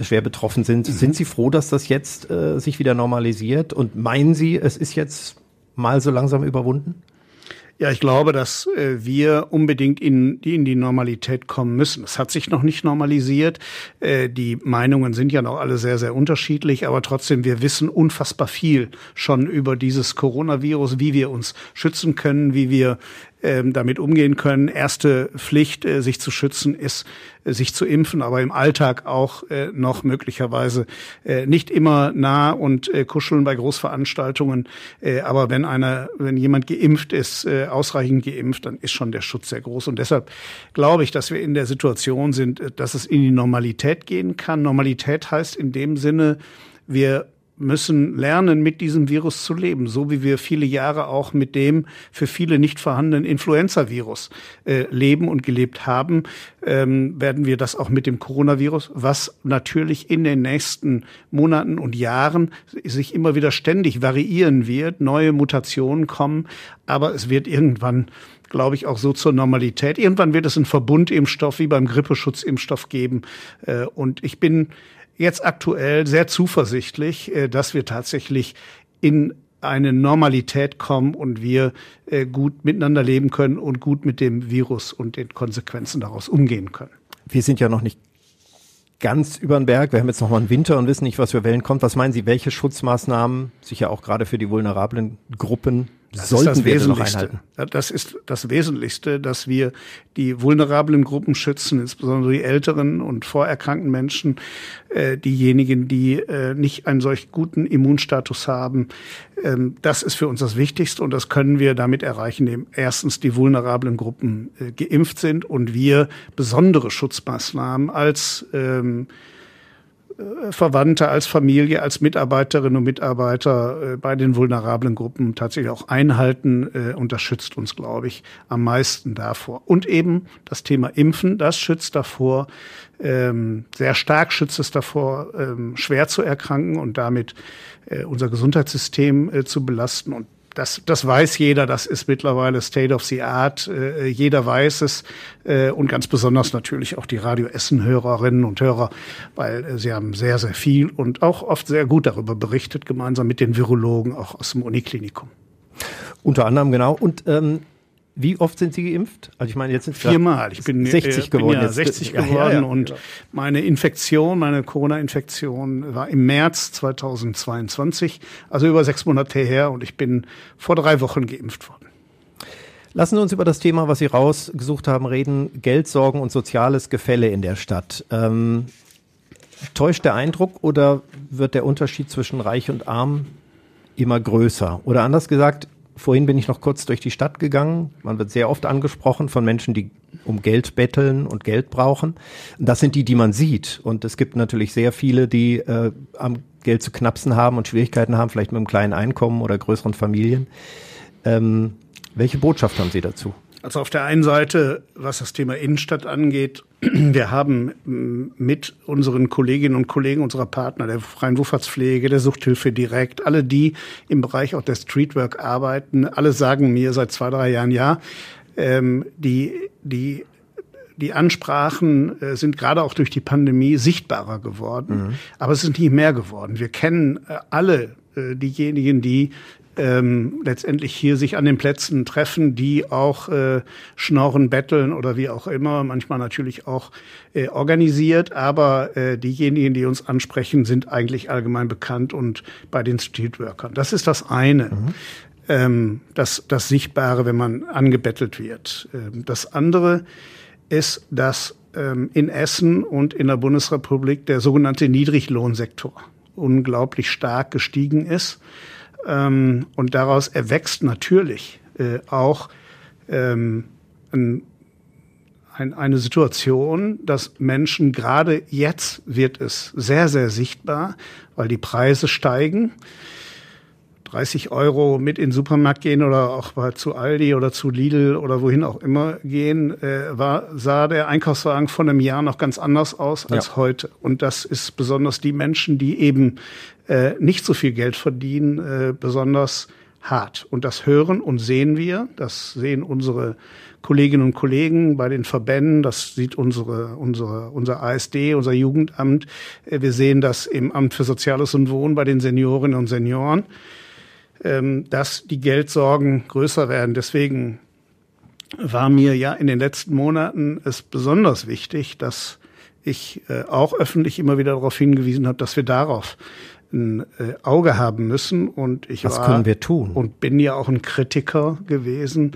schwer betroffen sind. Mhm. Sind Sie froh, dass das jetzt äh, sich wieder normalisiert? Und meinen Sie, es ist jetzt mal so langsam überwunden? Ja, ich glaube, dass äh, wir unbedingt in die, in die Normalität kommen müssen. Es hat sich noch nicht normalisiert. Äh, die Meinungen sind ja noch alle sehr, sehr unterschiedlich, aber trotzdem, wir wissen unfassbar viel schon über dieses Coronavirus, wie wir uns schützen können, wie wir ähm, damit umgehen können. Erste Pflicht, äh, sich zu schützen, ist, äh, sich zu impfen, aber im Alltag auch äh, noch möglicherweise äh, nicht immer nah und äh, kuscheln bei Großveranstaltungen. Äh, aber wenn einer, wenn jemand geimpft ist, äh, ausreichend geimpft, dann ist schon der Schutz sehr groß. Und deshalb glaube ich, dass wir in der Situation sind, äh, dass es in die Normalität gehen kann. Normalität heißt in dem Sinne, wir müssen lernen, mit diesem Virus zu leben, so wie wir viele Jahre auch mit dem für viele nicht vorhandenen Influenza-Virus äh, leben und gelebt haben, ähm, werden wir das auch mit dem Coronavirus, was natürlich in den nächsten Monaten und Jahren sich immer wieder ständig variieren wird, neue Mutationen kommen, aber es wird irgendwann glaube ich, auch so zur Normalität. Irgendwann wird es einen Verbundimpfstoff wie beim Grippeschutzimpfstoff geben. Äh, und ich bin jetzt aktuell sehr zuversichtlich, äh, dass wir tatsächlich in eine Normalität kommen und wir äh, gut miteinander leben können und gut mit dem Virus und den Konsequenzen daraus umgehen können. Wir sind ja noch nicht ganz über den Berg. Wir haben jetzt noch mal einen Winter und wissen nicht, was für Wellen kommt. Was meinen Sie, welche Schutzmaßnahmen, sicher auch gerade für die vulnerablen Gruppen, das sollten ist das wir Wesentlichste. noch einhalten? Das ist das Wesentlichste, dass wir die vulnerablen Gruppen schützen, insbesondere die älteren und vorerkrankten Menschen, äh, diejenigen, die äh, nicht einen solch guten Immunstatus haben. Ähm, das ist für uns das Wichtigste und das können wir damit erreichen, indem erstens die vulnerablen Gruppen äh, geimpft sind und wir besondere Schutzmaßnahmen als ähm, äh, Verwandte, als Familie, als Mitarbeiterinnen und Mitarbeiter äh, bei den vulnerablen Gruppen tatsächlich auch einhalten. Äh, und das schützt uns, glaube ich, am meisten davor. Und eben das Thema Impfen, das schützt davor, ähm, sehr stark schützt es davor, ähm, schwer zu erkranken und damit unser Gesundheitssystem zu belasten. Und das, das weiß jeder, das ist mittlerweile State of the Art. Äh, jeder weiß es äh, und ganz besonders natürlich auch die Radio Essen-Hörerinnen und Hörer, weil äh, sie haben sehr, sehr viel und auch oft sehr gut darüber berichtet, gemeinsam mit den Virologen auch aus dem Uniklinikum. Unter anderem, genau. Und ähm, wie oft sind Sie geimpft? Also ich meine, jetzt sind viermal. Ich bin 60 äh, geworden. Bin ja 60 geworden ja, ja, und meine Infektion, meine Corona-Infektion war im März 2022, also über sechs Monate her und ich bin vor drei Wochen geimpft worden. Lassen Sie uns über das Thema, was Sie rausgesucht haben, reden. Geldsorgen und soziales Gefälle in der Stadt. Ähm, täuscht der Eindruck oder wird der Unterschied zwischen Reich und Arm immer größer? Oder anders gesagt, Vorhin bin ich noch kurz durch die Stadt gegangen. Man wird sehr oft angesprochen von Menschen, die um Geld betteln und Geld brauchen. Das sind die, die man sieht. Und es gibt natürlich sehr viele, die äh, am Geld zu knapsen haben und Schwierigkeiten haben, vielleicht mit einem kleinen Einkommen oder größeren Familien. Ähm, welche Botschaft haben Sie dazu? Also auf der einen Seite, was das Thema Innenstadt angeht, wir haben mit unseren Kolleginnen und Kollegen unserer Partner, der Freien Wohlfahrtspflege, der Suchthilfe direkt, alle die im Bereich auch der Streetwork arbeiten, alle sagen mir seit zwei, drei Jahren, ja, ähm, die, die die Ansprachen äh, sind gerade auch durch die Pandemie sichtbarer geworden, mhm. aber es ist nicht mehr geworden. Wir kennen äh, alle äh, diejenigen, die ähm, letztendlich hier sich an den Plätzen treffen, die auch äh, schnorren, betteln oder wie auch immer, manchmal natürlich auch äh, organisiert, aber äh, diejenigen, die uns ansprechen, sind eigentlich allgemein bekannt und bei den Streetworkern. Das ist das eine. Mhm. Ähm, das, das Sichtbare, wenn man angebettelt wird. Ähm, das andere ist, dass ähm, in Essen und in der Bundesrepublik der sogenannte Niedriglohnsektor unglaublich stark gestiegen ist. Ähm, und daraus erwächst natürlich äh, auch ähm, ein, ein, eine Situation, dass Menschen gerade jetzt wird es sehr, sehr sichtbar, weil die Preise steigen. 30 Euro mit in den Supermarkt gehen oder auch mal zu Aldi oder zu Lidl oder wohin auch immer gehen, äh, war, sah der Einkaufswagen von einem Jahr noch ganz anders aus als ja. heute. Und das ist besonders die Menschen, die eben äh, nicht so viel Geld verdienen, äh, besonders hart. Und das hören und sehen wir. Das sehen unsere Kolleginnen und Kollegen bei den Verbänden. Das sieht unsere, unsere, unser ASD, unser Jugendamt. Äh, wir sehen das im Amt für Soziales und Wohnen bei den Seniorinnen und Senioren, dass die Geldsorgen größer werden. Deswegen war mir ja in den letzten Monaten es besonders wichtig, dass ich äh, auch öffentlich immer wieder darauf hingewiesen habe, dass wir darauf ein äh, Auge haben müssen. Und ich Was war können wir tun? und bin ja auch ein Kritiker gewesen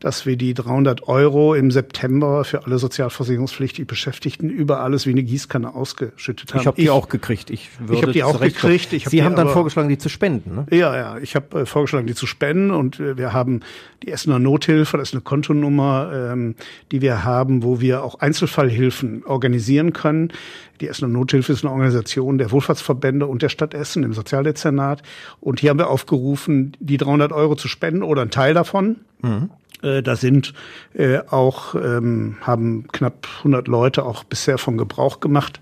dass wir die 300 Euro im September für alle sozialversicherungspflichtig Beschäftigten über alles wie eine Gießkanne ausgeschüttet haben. Ich habe die auch gekriegt. Ich, würde ich habe die auch gekriegt. Ich hab Sie haben dann aber, vorgeschlagen, die zu spenden, ne? Ja, ja. Ich habe äh, vorgeschlagen, die zu spenden und äh, wir haben die Essener Nothilfe, das ist eine Kontonummer, ähm, die wir haben, wo wir auch Einzelfallhilfen organisieren können. Die Essener Nothilfe ist eine Organisation der Wohlfahrtsverbände und der Stadt Essen im Sozialdezernat. Und hier haben wir aufgerufen, die 300 Euro zu spenden oder einen Teil davon. Mhm. Äh, da sind äh, auch, ähm, haben knapp 100 Leute auch bisher von Gebrauch gemacht.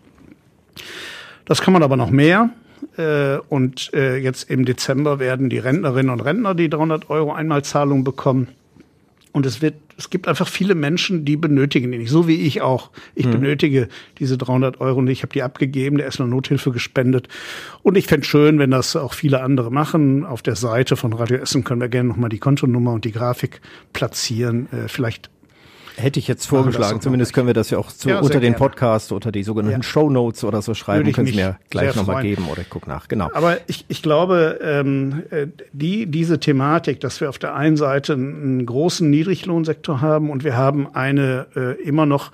Das kann man aber noch mehr. Äh, und äh, jetzt im Dezember werden die Rentnerinnen und Rentner die 300 Euro Einmalzahlung bekommen. Und es wird, es gibt einfach viele Menschen, die benötigen die nicht. So wie ich auch. Ich mhm. benötige diese 300 Euro nicht. Ich habe die abgegeben, der Essener Nothilfe gespendet. Und ich fände schön, wenn das auch viele andere machen. Auf der Seite von Radio Essen können wir gerne nochmal die Kontonummer und die Grafik platzieren. Äh, vielleicht Hätte ich jetzt vorgeschlagen. Zumindest können wir das ja auch zu, ja, unter den. Podcast, unter die sogenannten ja. Show Notes oder so schreiben. Können Sie mir gleich nochmal geben oder ich guck nach. Genau. Aber ich, ich glaube, ähm, äh, die, diese Thematik, dass wir auf der einen Seite einen großen Niedriglohnsektor haben und wir haben eine äh, immer noch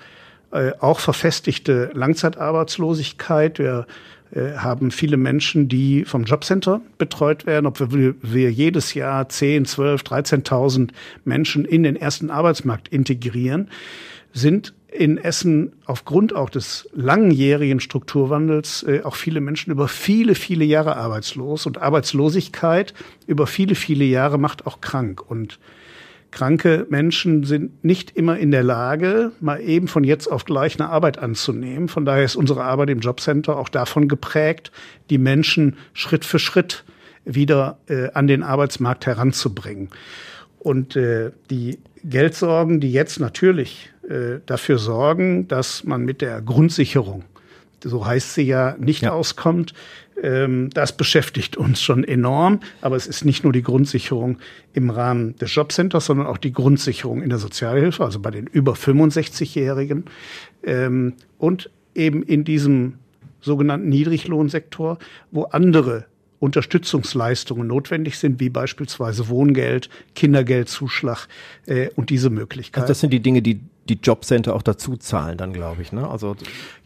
äh, auch verfestigte Langzeitarbeitslosigkeit. Wir äh, haben viele Menschen, die vom Jobcenter betreut werden. Ob wir, jedes Jahr 10, 12, 13.000 Menschen in den ersten Arbeitsmarkt integrieren, sind in Essen aufgrund auch des langjährigen Strukturwandels äh, auch viele Menschen über viele, viele Jahre arbeitslos. Und Arbeitslosigkeit über viele, viele Jahre macht auch krank. Und Kranke Menschen sind nicht immer in der Lage, mal eben von jetzt auf gleich eine Arbeit anzunehmen. Von daher ist unsere Arbeit im Jobcenter auch davon geprägt, die Menschen Schritt für Schritt wieder äh, an den Arbeitsmarkt heranzubringen. Und äh, die Geldsorgen, die jetzt natürlich äh, dafür sorgen, dass man mit der Grundsicherung, so heißt sie ja, nicht ja. auskommt, das beschäftigt uns schon enorm. Aber es ist nicht nur die Grundsicherung im Rahmen des Jobcenters, sondern auch die Grundsicherung in der Sozialhilfe, also bei den über 65-Jährigen. Ähm, und eben in diesem sogenannten Niedriglohnsektor, wo andere Unterstützungsleistungen notwendig sind, wie beispielsweise Wohngeld, Kindergeldzuschlag äh, und diese Möglichkeiten. Also das sind die Dinge, die die Jobcenter auch dazu zahlen, dann glaube ich. Ne? Also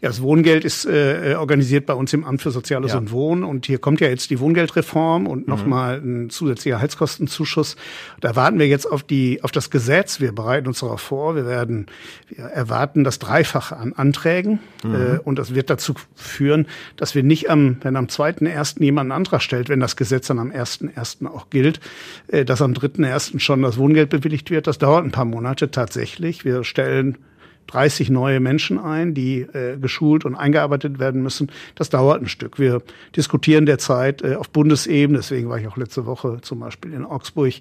ja, das Wohngeld ist äh, organisiert bei uns im Amt für Soziales ja. und Wohnen und hier kommt ja jetzt die Wohngeldreform und mhm. nochmal ein zusätzlicher Heizkostenzuschuss. Da warten wir jetzt auf die auf das Gesetz. Wir bereiten uns darauf vor. Wir werden wir erwarten das Dreifache an Anträgen mhm. äh, und das wird dazu führen, dass wir nicht am wenn am zweiten ersten jemand einen Antrag stellt, wenn das Gesetz dann am ersten ersten auch gilt, äh, dass am dritten ersten schon das Wohngeld bewilligt wird. Das dauert ein paar Monate tatsächlich. Wir stellen stellen 30 neue Menschen ein, die äh, geschult und eingearbeitet werden müssen. Das dauert ein Stück. Wir diskutieren derzeit äh, auf Bundesebene, deswegen war ich auch letzte Woche zum Beispiel in Augsburg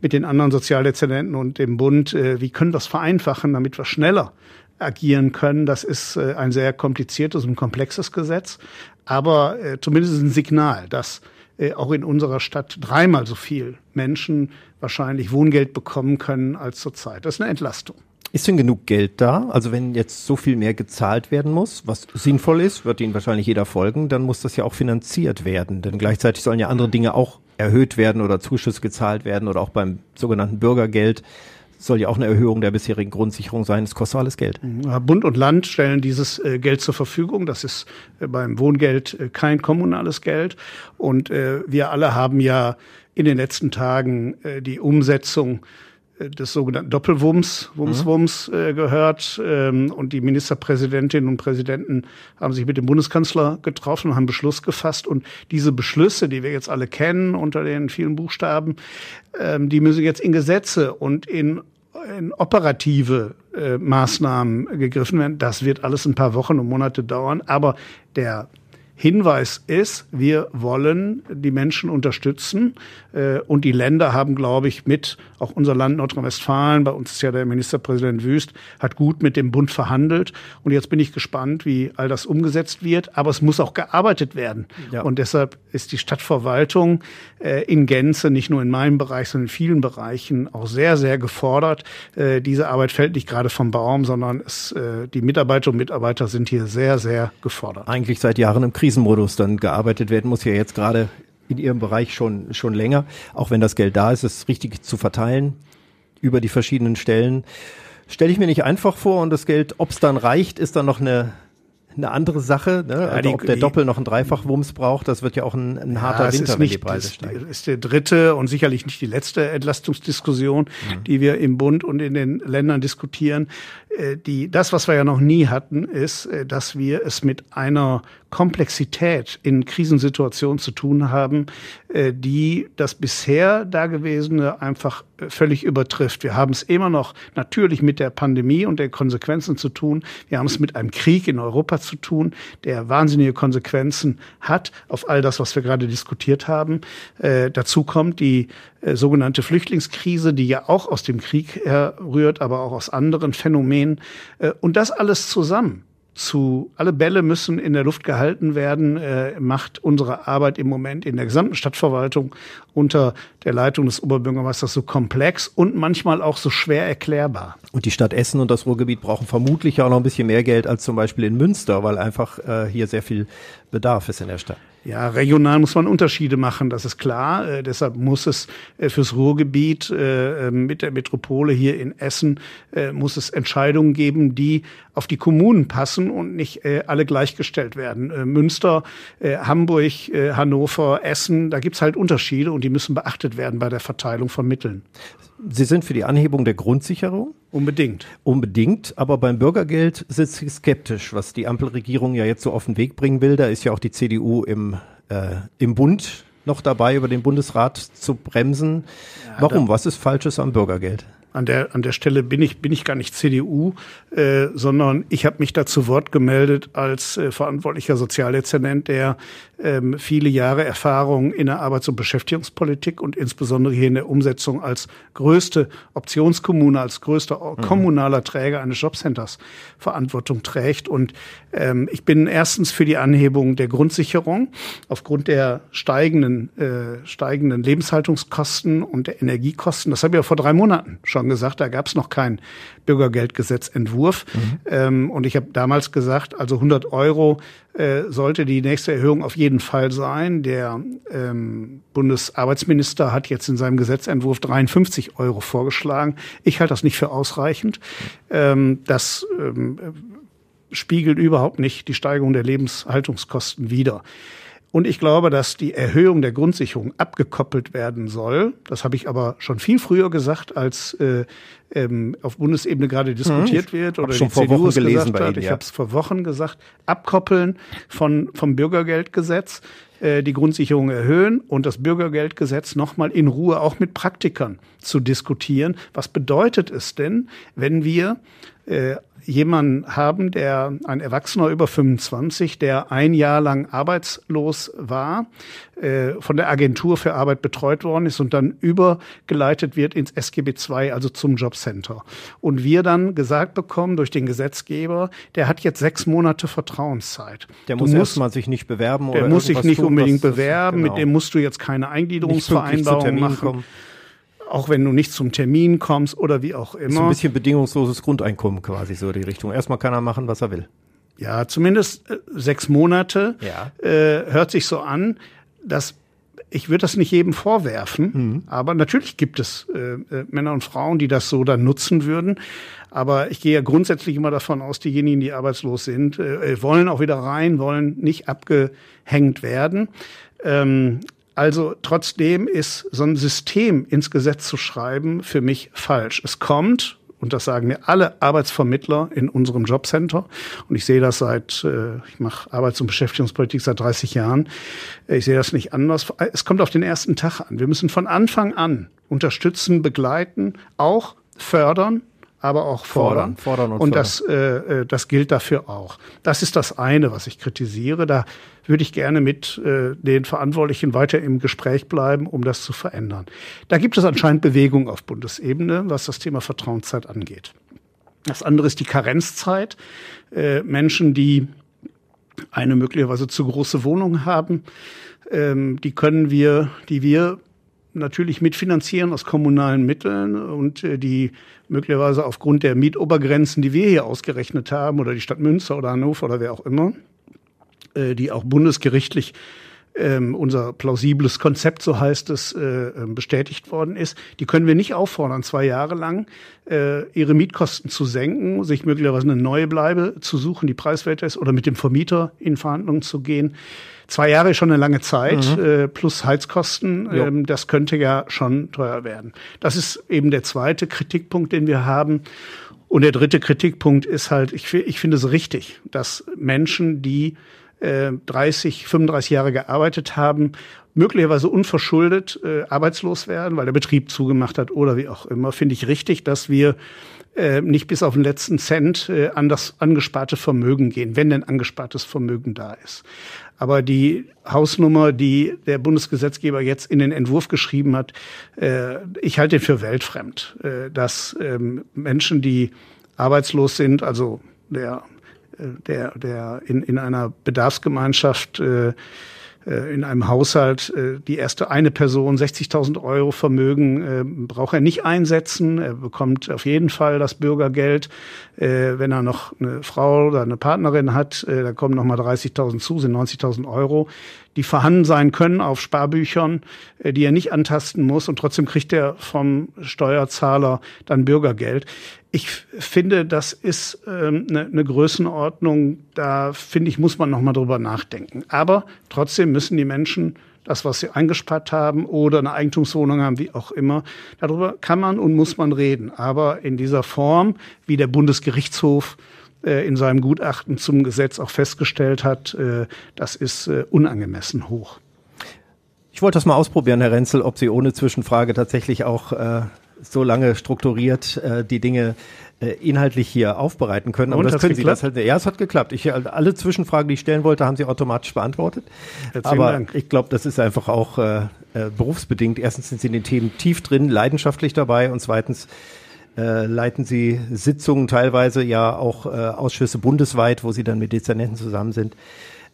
mit den anderen Sozialdezernenten und dem Bund, äh, wie können wir das vereinfachen, damit wir schneller agieren können. Das ist äh, ein sehr kompliziertes und komplexes Gesetz, aber äh, zumindest ein Signal, dass äh, auch in unserer Stadt dreimal so viel Menschen wahrscheinlich Wohngeld bekommen können als zurzeit. Das ist eine Entlastung. Ist denn genug Geld da? Also wenn jetzt so viel mehr gezahlt werden muss, was sinnvoll ist, wird Ihnen wahrscheinlich jeder folgen, dann muss das ja auch finanziert werden. Denn gleichzeitig sollen ja andere Dinge auch erhöht werden oder Zuschüsse gezahlt werden oder auch beim sogenannten Bürgergeld soll ja auch eine Erhöhung der bisherigen Grundsicherung sein. Das kostet alles Geld. Bund und Land stellen dieses äh, Geld zur Verfügung. Das ist äh, beim Wohngeld äh, kein kommunales Geld. Und wir alle haben ja in den letzten Tagen die Umsetzung des sogenannten Doppelwumms, Wumms-Wumms mhm. äh, gehört. Ähm, und die Ministerpräsidentinnen und Präsidenten haben sich mit dem Bundeskanzler getroffen und haben Beschluss gefasst. Und diese Beschlüsse, die wir jetzt alle kennen unter den vielen Buchstaben, ähm, die müssen jetzt in Gesetze und in in operative äh, Maßnahmen gegriffen werden. Das wird alles ein paar Wochen und Monate dauern. Aber der Hinweis ist, wir wollen die Menschen unterstützen. Äh, und die Länder haben, glaube ich, mit, auch unser Land Nordrhein-Westfalen, bei uns ist ja der Ministerpräsident Wüst, hat gut mit dem Bund verhandelt. Und jetzt bin ich gespannt, wie all das umgesetzt wird. Aber es muss auch gearbeitet werden. Ja. Und deshalb ist die Stadtverwaltung äh, in Gänze, nicht nur in meinem Bereich, sondern in vielen Bereichen auch sehr, sehr gefordert. Äh, diese Arbeit fällt nicht gerade vom Baum, sondern es, die Mitarbeiter und Mitarbeiter sind hier sehr, sehr gefordert. Eigentlich seit Jahren im Krieg Krisenmodus dann gearbeitet werden muss, ja jetzt gerade in Ihrem Bereich schon, schon länger. Auch wenn das Geld da ist, es richtig zu verteilen über die verschiedenen Stellen. Stelle ich mir nicht einfach vor und das Geld, ob es dann reicht, ist dann noch eine, eine andere Sache. Ne? Ja, also ob der Doppel noch einen Dreifachwumms braucht, das wird ja auch ein, ein harter ja, Winter, wenn die Preise steigen. Das ist der dritte und sicherlich nicht die letzte Entlastungsdiskussion, mhm. die wir im Bund und in den Ländern diskutieren. Äh, die, das, was wir ja noch nie hatten, ist, äh, dass wir es mit einer Komplexität in Krisensituationen zu tun haben, äh, die das bisher Dagewesene einfach völlig übertrifft. Wir haben es immer noch natürlich mit der Pandemie und den Konsequenzen zu tun. Wir haben es mit einem Krieg in Europa zu tun, der wahnsinnige Konsequenzen hat auf all das, was wir gerade diskutiert haben. Äh, dazu kommt die äh, sogenannte Flüchtlingskrise, die ja auch aus dem Krieg herrührt, aber auch aus anderen Phänomenen. Äh, und das alles zusammen zu, alle Bälle müssen in der Luft gehalten werden, äh, macht unsere Arbeit im Moment in der gesamten Stadtverwaltung unter der Leitung des Oberbürgermeisters so komplex und manchmal auch so schwer erklärbar. Und die Stadt Essen und das Ruhrgebiet brauchen vermutlich auch noch ein bisschen mehr Geld als zum Beispiel in Münster, weil einfach hier sehr viel Bedarf ist in der Stadt. Ja, regional muss man Unterschiede machen, das ist klar. Äh, deshalb muss es äh, fürs Ruhrgebiet äh, ähm, mit der Metropole hier in Essen äh, muss es Entscheidungen geben, die auf die Kommunen passen und nicht äh, alle gleichgestellt werden. Äh, Münster, Hamburg, Hannover, Essen, da gibt's halt Unterschiede und die müssen beachtet werden bei der Verteilung von Mitteln. Sie sind für die Anhebung der Grundsicherung? Unbedingt. Unbedingt, aber beim Bürgergeld sitze ich skeptisch, was die Ampelregierung ja jetzt so auf den Weg bringen will. Da ist ja auch die CDU im, äh, im Bund noch dabei, über den Bundesrat zu bremsen. Ja, Warum? Was ist Falsches am Bürgergeld? An der, an der Stelle bin ich, bin ich gar nicht CDU, äh, sondern ich habe mich da zu Wort gemeldet als äh, verantwortlicher Sozialdezernent, der ähm, viele Jahre Erfahrung in der Arbeits- und Beschäftigungspolitik und insbesondere hier in der Umsetzung als größte Optionskommune, als größter mhm. kommunaler Träger eines Jobcenters Verantwortung trägt. Und ähm, ich bin erstens für die Anhebung der Grundsicherung aufgrund der steigenden, äh, steigenden Lebenshaltungskosten und der Energiekosten. Das habe ich ja vor drei Monaten schon schon gesagt, da gab es noch keinen Bürgergeldgesetzentwurf. Mhm. Ähm, und ich habe damals gesagt, also 100 Euro äh, sollte die nächste Erhöhung auf jeden Fall sein. Der ähm, Bundesarbeitsminister hat jetzt in seinem Gesetzentwurf 53 Euro vorgeschlagen. Ich halte das nicht für ausreichend. Ähm, das ähm, spiegelt überhaupt nicht die Steigerung der Lebenshaltungskosten wider. Und ich glaube, dass die Erhöhung der Grundsicherung abgekoppelt werden soll. Das habe ich aber schon viel früher gesagt, als äh, ähm, auf Bundesebene gerade diskutiert hm, wird oder die CDU es gesagt hat. Ich ja. habe es vor Wochen gesagt. Abkoppeln von vom Bürgergeldgesetz äh, die Grundsicherung erhöhen und das Bürgergeldgesetz nochmal in Ruhe auch mit Praktikern zu diskutieren. Was bedeutet es denn, wenn wir äh, jemanden haben, der ein Erwachsener über 25, der ein Jahr lang arbeitslos war, äh, von der Agentur für Arbeit betreut worden ist und dann übergeleitet wird ins SGB II, also zum Jobcenter. Und wir dann gesagt bekommen durch den Gesetzgeber, der hat jetzt sechs Monate Vertrauenszeit. Der muss erstmal sich nicht bewerben der oder Der muss sich nicht tun, unbedingt bewerben, genau. mit dem musst du jetzt keine Eingliederungsvereinbarung machen. Kommen auch wenn du nicht zum Termin kommst oder wie auch immer. So ein bisschen bedingungsloses Grundeinkommen quasi so die Richtung. Erstmal kann er machen, was er will. Ja, zumindest äh, sechs Monate ja. äh, hört sich so an, dass ich würde das nicht jedem vorwerfen, mhm. aber natürlich gibt es äh, äh, Männer und Frauen, die das so dann nutzen würden. Aber ich gehe ja grundsätzlich immer davon aus, diejenigen, die arbeitslos sind, äh, wollen auch wieder rein, wollen nicht abgehängt werden. Ähm, also trotzdem ist so ein System ins Gesetz zu schreiben für mich falsch. Es kommt, und das sagen mir alle Arbeitsvermittler in unserem Jobcenter. Und ich sehe das seit, äh, ich mache Arbeits- und Beschäftigungspolitik seit 30 Jahren. Ich sehe das nicht anders. Es kommt auf den ersten Tag an. Wir müssen von Anfang an unterstützen, begleiten, auch fördern, aber auch fordern. Fordern, fordern und, und das, äh, äh, das gilt dafür auch. Das ist das eine, was ich kritisiere. Da würde ich gerne mit äh, den Verantwortlichen weiter im Gespräch bleiben, um das zu verändern. Da gibt es anscheinend Bewegung auf Bundesebene, was das Thema Vertrauenszeit angeht. Das andere ist die Karenzzeit. Äh, Menschen, die eine möglicherweise zu große Wohnung haben, ähm, die können wir, die wir natürlich mitfinanzieren aus kommunalen Mitteln und äh, die möglicherweise aufgrund der Mietobergrenzen, die wir hier ausgerechnet haben, oder die Stadt Münster oder Hannover oder wer auch immer, äh, die auch bundesgerichtlich ähm, unser plausibles Konzept, so heißt es, äh, ähm, bestätigt worden ist, die können wir nicht auffordern, zwei Jahre lang äh, ihre Mietkosten zu senken, sich möglicherweise eine neue Bleibe zu suchen, die preiswerter ist, oder mit dem Vermieter in Verhandlungen zu gehen. Zwei Jahre ist schon eine lange Zeit, mhm. äh, plus Heizkosten, ähm, das könnte ja schon teuer werden. Das ist eben der zweite Kritikpunkt, den wir haben. Und der dritte Kritikpunkt ist halt, ich, ich finde es richtig, dass Menschen, die 30, äh, 35 Jahre gearbeitet haben, möglicherweise unverschuldet äh, arbeitslos werden, weil der Betrieb zugemacht hat oder wie auch immer, finde ich richtig, dass wir äh, nicht bis auf den letzten Cent äh, an das angesparte Vermögen gehen, wenn denn angespartes Vermögen da ist. Aber die Hausnummer, die der Bundesgesetzgeber jetzt in den Entwurf geschrieben hat, äh, ich halte den für weltfremd, äh, dass ähm, Menschen, die arbeitslos sind, also der der, der in, in einer Bedarfsgemeinschaft äh, äh, in einem Haushalt äh, die erste eine Person 60.000 Euro Vermögen äh, braucht er nicht einsetzen. Er bekommt auf jeden Fall das Bürgergeld. Äh, wenn er noch eine Frau oder eine Partnerin hat, äh, da kommen noch mal 30.000 zu, sind 90.000 Euro, die vorhanden sein können auf Sparbüchern, äh, die er nicht antasten muss und trotzdem kriegt er vom Steuerzahler dann Bürgergeld. Ich finde, das ist ähm, eine, eine Größenordnung, da finde ich, muss man noch mal drüber nachdenken. Aber trotzdem müssen die Menschen das, was sie eingespart haben oder eine Eigentumswohnung haben, wie auch immer. Darüber kann man und muss man reden. Aber in dieser Form, wie der Bundesgerichtshof äh, in seinem Gutachten zum Gesetz auch festgestellt hat, äh, das ist äh, unangemessen hoch. Ich wollte das mal ausprobieren, Herr Renzel, ob Sie ohne Zwischenfrage tatsächlich auch äh, so lange strukturiert äh, die Dinge äh, inhaltlich hier aufbereiten können. Aber Und, das können Sie das halt. Ja, es hat geklappt. Ich, alle Zwischenfragen, die ich stellen wollte, haben Sie automatisch beantwortet. Herzlichen Aber Dank. ich glaube, das ist einfach auch äh, äh, berufsbedingt. Erstens sind Sie in den Themen tief drin, leidenschaftlich dabei und zweitens äh, leiten Sie Sitzungen teilweise ja auch äh, Ausschüsse bundesweit, wo Sie dann mit Dezernenten zusammen sind.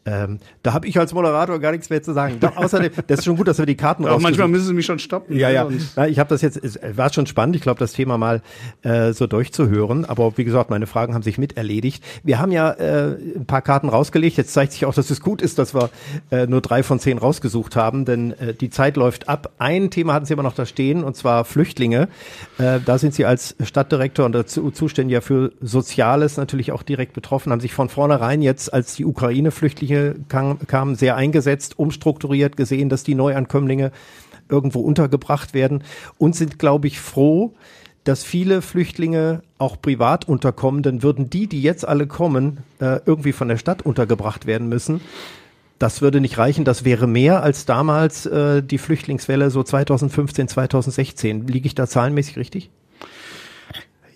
Ähm, da habe ich als Moderator gar nichts mehr zu sagen. Doch, außerdem, das ist schon gut, dass wir die Karten ja, Manchmal müssen sie mich schon stoppen. Ja, ja. Na, ich habe das jetzt, es war schon spannend, ich glaube, das Thema mal äh, so durchzuhören. Aber wie gesagt, meine Fragen haben sich mit erledigt. Wir haben ja äh, ein paar Karten rausgelegt. Jetzt zeigt sich auch, dass es gut ist, dass wir äh, nur drei von zehn rausgesucht haben, denn äh, die Zeit läuft ab. Ein Thema hatten Sie immer noch da stehen, und zwar Flüchtlinge. Äh, da sind Sie als Stadtdirektor und dazu zuständig ja für Soziales natürlich auch direkt betroffen, haben sich von vornherein jetzt, als die Ukraine-Flüchtlinge kam, kamen, sehr eingesetzt, umstrukturiert, gesehen, dass die Neuankömmlinge irgendwo untergebracht werden und sind, glaube ich, froh, dass viele Flüchtlinge auch privat unterkommen, denn würden die, die jetzt alle kommen, äh, irgendwie von der Stadt untergebracht werden müssen, das würde nicht reichen. Das wäre mehr als damals äh, die Flüchtlingswelle so 2015, 2016. Liege ich da zahlenmäßig richtig?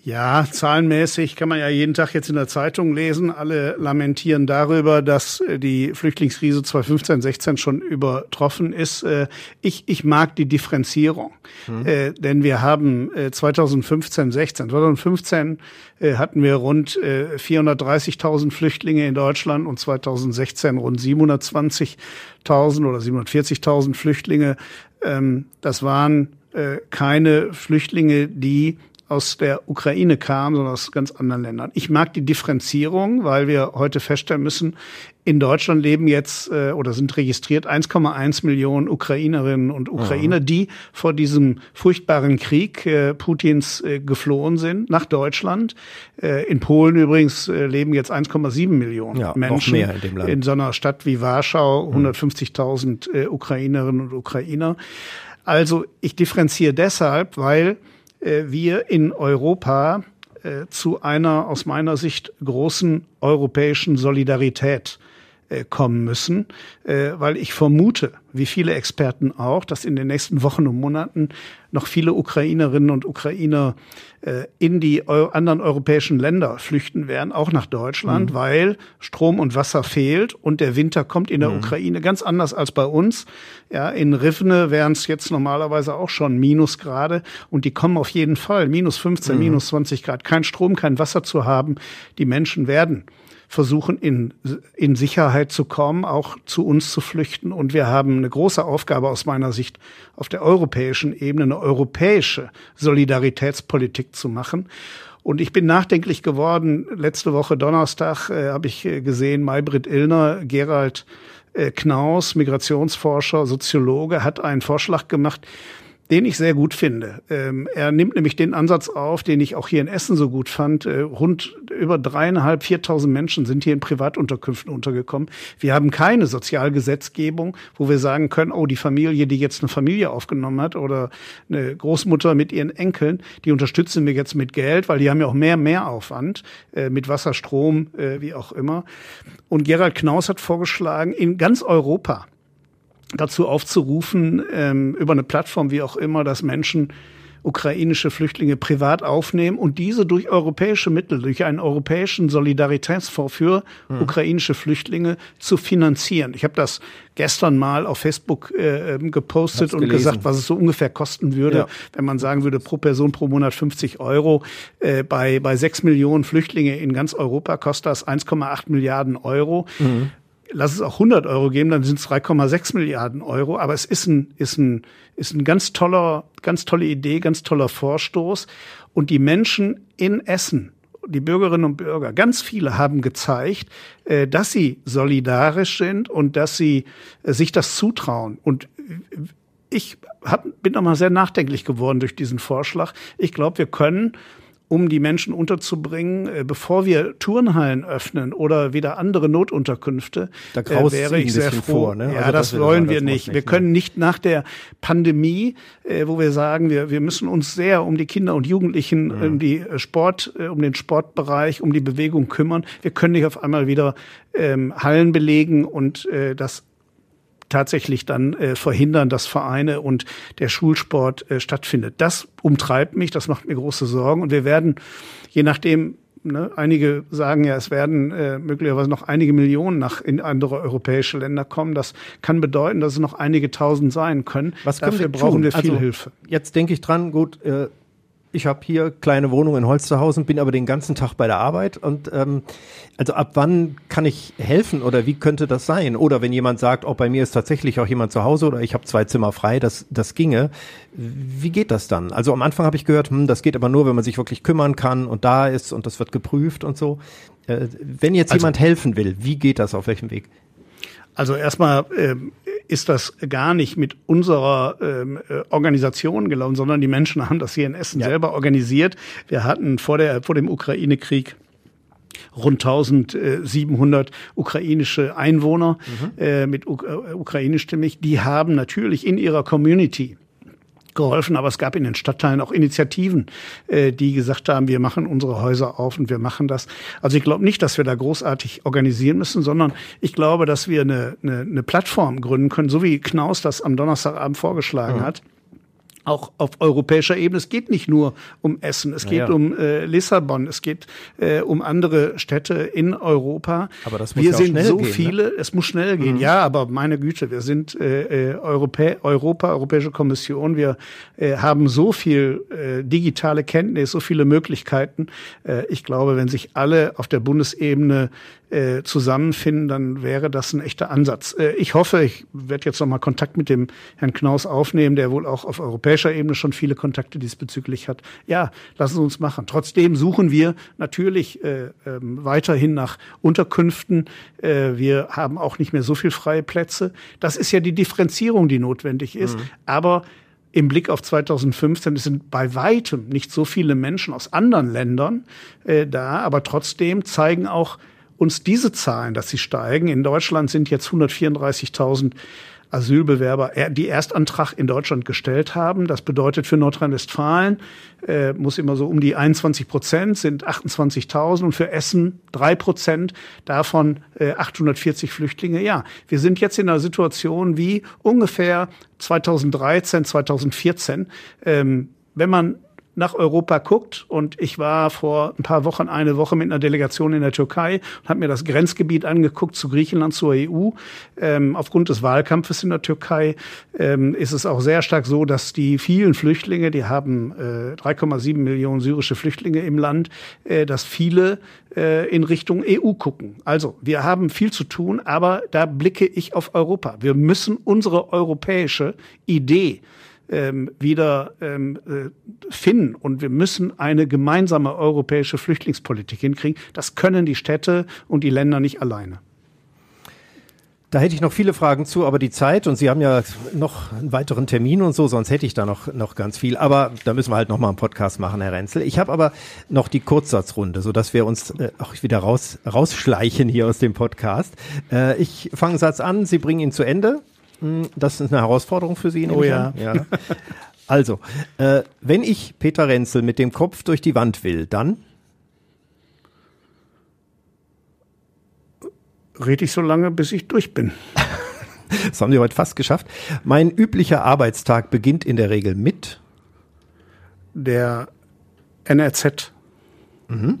Ja, zahlenmäßig kann man ja jeden Tag jetzt in der Zeitung lesen. Alle lamentieren darüber, dass äh, die Flüchtlingskrise 2015, 16 schon übertroffen ist. Äh, ich, ich mag die Differenzierung, mhm. äh, denn wir haben 2015, 16, 2015 hatten wir rund 430.000 Flüchtlinge in Deutschland und 2016 rund 720.000 oder 740.000 Flüchtlinge. Ähm, das waren keine Flüchtlinge, die aus der Ukraine kam, sondern aus ganz anderen Ländern. Ich mag die Differenzierung, weil wir heute feststellen müssen, in Deutschland leben jetzt äh, oder sind registriert 1,1 Millionen Ukrainerinnen und Ukrainer, mhm. die vor diesem furchtbaren Krieg äh, Putins äh, geflohen sind nach Deutschland. Äh, in Polen übrigens äh, leben jetzt 1,7 Millionen ja, Menschen. Mehr in, dem Land. in so einer Stadt wie Warschau, 150.000 äh, Ukrainerinnen und Ukrainer. Also ich differenziere deshalb, weil wir in Europa äh, zu einer aus meiner Sicht großen europäischen Solidarität äh, kommen müssen, äh, weil ich vermute, wie viele Experten auch, dass in den nächsten Wochen und Monaten noch viele Ukrainerinnen und Ukrainer äh, in die anderen europäischen Länder flüchten werden, auch nach Deutschland, mhm. weil Strom und Wasser fehlt und der Winter kommt in der mhm. Ukraine ganz anders als bei uns. Ja, in Rivne wären es jetzt normalerweise auch schon Minusgrade und die kommen auf jeden Fall minus 15, mhm. minus 20 Grad. Kein Strom, kein Wasser zu haben. Die Menschen werden versuchen, in, in Sicherheit zu kommen, auch zu uns zu flüchten. Und wir haben eine große Aufgabe aus meiner Sicht auf der europäischen Ebene, eine europäische Solidaritätspolitik zu machen. Und ich bin nachdenklich geworden. Letzte Woche Donnerstag äh, habe ich äh, gesehen, Maybrit Illner, Gerald äh, Knaus, Migrationsforscher, Soziologe, hat einen Vorschlag gemacht, den ich sehr gut finde. Ähm, er nimmt nämlich den Ansatz auf, den ich auch hier in Essen so gut fand. Äh, rund über dreieinhalb, viertausend Menschen sind hier in Privatunterkünften untergekommen. Wir haben keine Sozialgesetzgebung, wo wir sagen können, oh, die Familie, die jetzt eine Familie aufgenommen hat oder eine Großmutter mit ihren Enkeln, die unterstützen wir jetzt mit Geld, weil die haben ja auch mehr Mehraufwand äh, mit Wasser, Strom, äh, wie auch immer. Und Gerald Knaus hat vorgeschlagen, in ganz Europa dazu aufzurufen, ähm, über eine Plattform wie auch immer, dass Menschen ukrainische Flüchtlinge privat aufnehmen und diese durch europäische Mittel, durch einen europäischen Solidaritätsfonds für hm. ukrainische Flüchtlinge zu finanzieren. Ich habe das gestern mal auf Facebook äh, ähm, gepostet und gesagt, was es so ungefähr kosten würde, ja. wenn man sagen würde, pro Person pro Monat 50 Euro. Äh, bei, bei sechs Millionen Flüchtlinge in ganz Europa kostet das 1,8 Milliarden Euro. Mhm lass es auch 100 Euro geben, dann sind es 3,6 Milliarden Euro. Aber es ist ein, ist ein, ist ein ganz toller, ganz tolle Idee, ganz toller Vorstoß. Und die Menschen in Essen, die Bürgerinnen und Bürger, ganz viele haben gezeigt, äh, dass sie solidarisch sind und dass sie äh, sich das zutrauen. Und ich hab, bin nochmal sehr nachdenklich geworden durch diesen Vorschlag. Ich glaube, wir können um die Menschen unterzubringen, äh, bevor wir Turnhallen öffnen oder wieder andere Notunterkünfte, da äh, wäre ich sehr froh. Vor, ne? Ja, also das, das wollen wir nicht. nicht. Wir können nicht nach der Pandemie, äh, wo wir sagen, wir, wir müssen uns sehr um die Kinder und Jugendlichen, mhm. um die äh, Sport, äh, um den Sportbereich, um die Bewegung kümmern. Wir können nicht auf einmal wieder ähm, Hallen belegen und äh, das tatsächlich dann äh, verhindern, dass Vereine und der Schulsport äh, stattfindet. Das umtreibt mich, das macht mir große Sorgen und wir werden, je nachdem, ne, einige sagen ja, es werden äh, möglicherweise noch einige Millionen nach in andere europäische Länder kommen. Das kann bedeuten, dass es noch einige Tausend sein können. Was Dafür wir brauchen wir viel also, Hilfe. Jetzt denke ich dran, gut, äh, ich habe hier kleine Wohnung in Holsterhausen, bin aber den ganzen Tag bei der Arbeit und ähm, also ab wann kann ich helfen oder wie könnte das sein? Oder wenn jemand sagt, oh, bei mir ist tatsächlich auch jemand zu Hause oder ich habe zwei Zimmer frei, das, das ginge. Wie geht das dann? Also am Anfang habe ich gehört, hm, das geht aber nur, wenn man sich wirklich kümmern kann und da ist und das wird geprüft und so. Äh, wenn jetzt also, jemand helfen will, wie geht das, auf welchem Weg? Also erstmal ähm, ist das gar nicht mit unserer ähm, äh, Organisation gelaufen, sondern die Menschen haben das hier in Essen ja. selber organisiert. Wir hatten vor, der, vor dem Ukraine-Krieg rund 1700 ukrainische Einwohner mhm. äh, mit äh, ukrainischstämmig. Die haben natürlich in ihrer Community geholfen, aber es gab in den Stadtteilen auch Initiativen, äh, die gesagt haben, wir machen unsere Häuser auf und wir machen das. Also ich glaube nicht, dass wir da großartig organisieren müssen, sondern ich glaube, dass wir eine, eine, eine Plattform gründen können, so wie Knaus das am Donnerstagabend vorgeschlagen mhm. hat auch auf europäischer Ebene. Es geht nicht nur um Essen, es geht ja. um äh, Lissabon, es geht äh, um andere Städte in Europa. Aber das muss wir ja sind so gehen, ne? viele, ne? es muss schnell gehen. Mhm. Ja, aber meine Güte, wir sind äh, äh, Europä Europa, Europäische Kommission, wir äh, haben so viel äh, digitale Kenntnis, so viele Möglichkeiten. Äh, ich glaube, wenn sich alle auf der Bundesebene äh, zusammenfinden, dann wäre das ein echter Ansatz. Äh, ich hoffe, ich werde jetzt noch mal Kontakt mit dem Herrn Knaus aufnehmen, der wohl auch auf europäischer Ebene schon viele Kontakte diesbezüglich hat. Ja, lassen Sie uns machen. Trotzdem suchen wir natürlich äh, äh, weiterhin nach Unterkünften. Äh, wir haben auch nicht mehr so viel freie Plätze. Das ist ja die Differenzierung, die notwendig ist. Mhm. Aber im Blick auf 2015 es sind bei weitem nicht so viele Menschen aus anderen Ländern äh, da, aber trotzdem zeigen auch uns diese Zahlen, dass sie steigen. In Deutschland sind jetzt 134.000 Asylbewerber, die Erstantrag in Deutschland gestellt haben. Das bedeutet für Nordrhein-Westfalen äh, muss immer so um die 21 Prozent, sind 28.000 und für Essen drei Prozent, davon äh, 840 Flüchtlinge. Ja, wir sind jetzt in einer Situation wie ungefähr 2013, 2014. Ähm, wenn man nach Europa guckt. Und ich war vor ein paar Wochen eine Woche mit einer Delegation in der Türkei und habe mir das Grenzgebiet angeguckt zu Griechenland, zur EU. Ähm, aufgrund des Wahlkampfes in der Türkei ähm, ist es auch sehr stark so, dass die vielen Flüchtlinge, die haben äh, 3,7 Millionen syrische Flüchtlinge im Land, äh, dass viele äh, in Richtung EU gucken. Also wir haben viel zu tun, aber da blicke ich auf Europa. Wir müssen unsere europäische Idee ähm, wieder ähm, äh, finden. Und wir müssen eine gemeinsame europäische Flüchtlingspolitik hinkriegen. Das können die Städte und die Länder nicht alleine. Da hätte ich noch viele Fragen zu, aber die Zeit und Sie haben ja noch einen weiteren Termin und so, sonst hätte ich da noch, noch ganz viel. Aber da müssen wir halt noch mal einen Podcast machen, Herr Renzel. Ich habe aber noch die Kurzsatzrunde, so dass wir uns äh, auch wieder raus, rausschleichen hier aus dem Podcast. Äh, ich fange Satz an, Sie bringen ihn zu Ende. Hm, das ist eine Herausforderung für Sie. Oh ja. ja. Also, äh, wenn ich Peter Renzel mit dem Kopf durch die Wand will, dann? Rede ich so lange, bis ich durch bin. das haben Sie heute fast geschafft. Mein üblicher Arbeitstag beginnt in der Regel mit? Der NRZ. Mhm.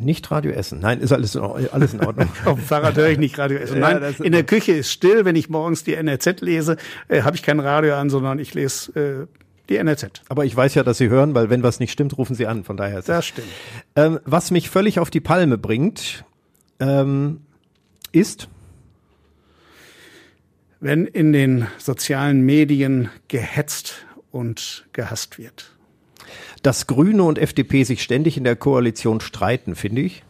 Nicht Radio Essen. Nein, ist alles, alles in Ordnung. Auf dem Fahrrad höre ich nicht Radio Essen. Nein, ja, in der Küche ist still. Wenn ich morgens die NRZ lese, äh, habe ich kein Radio an, sondern ich lese äh, die NRZ. Aber ich weiß ja, dass Sie hören, weil wenn was nicht stimmt, rufen Sie an. Von daher ist das stimmt. Ähm, was mich völlig auf die Palme bringt, ähm, ist wenn in den sozialen Medien gehetzt und gehasst wird dass Grüne und FDP sich ständig in der Koalition streiten, finde ich.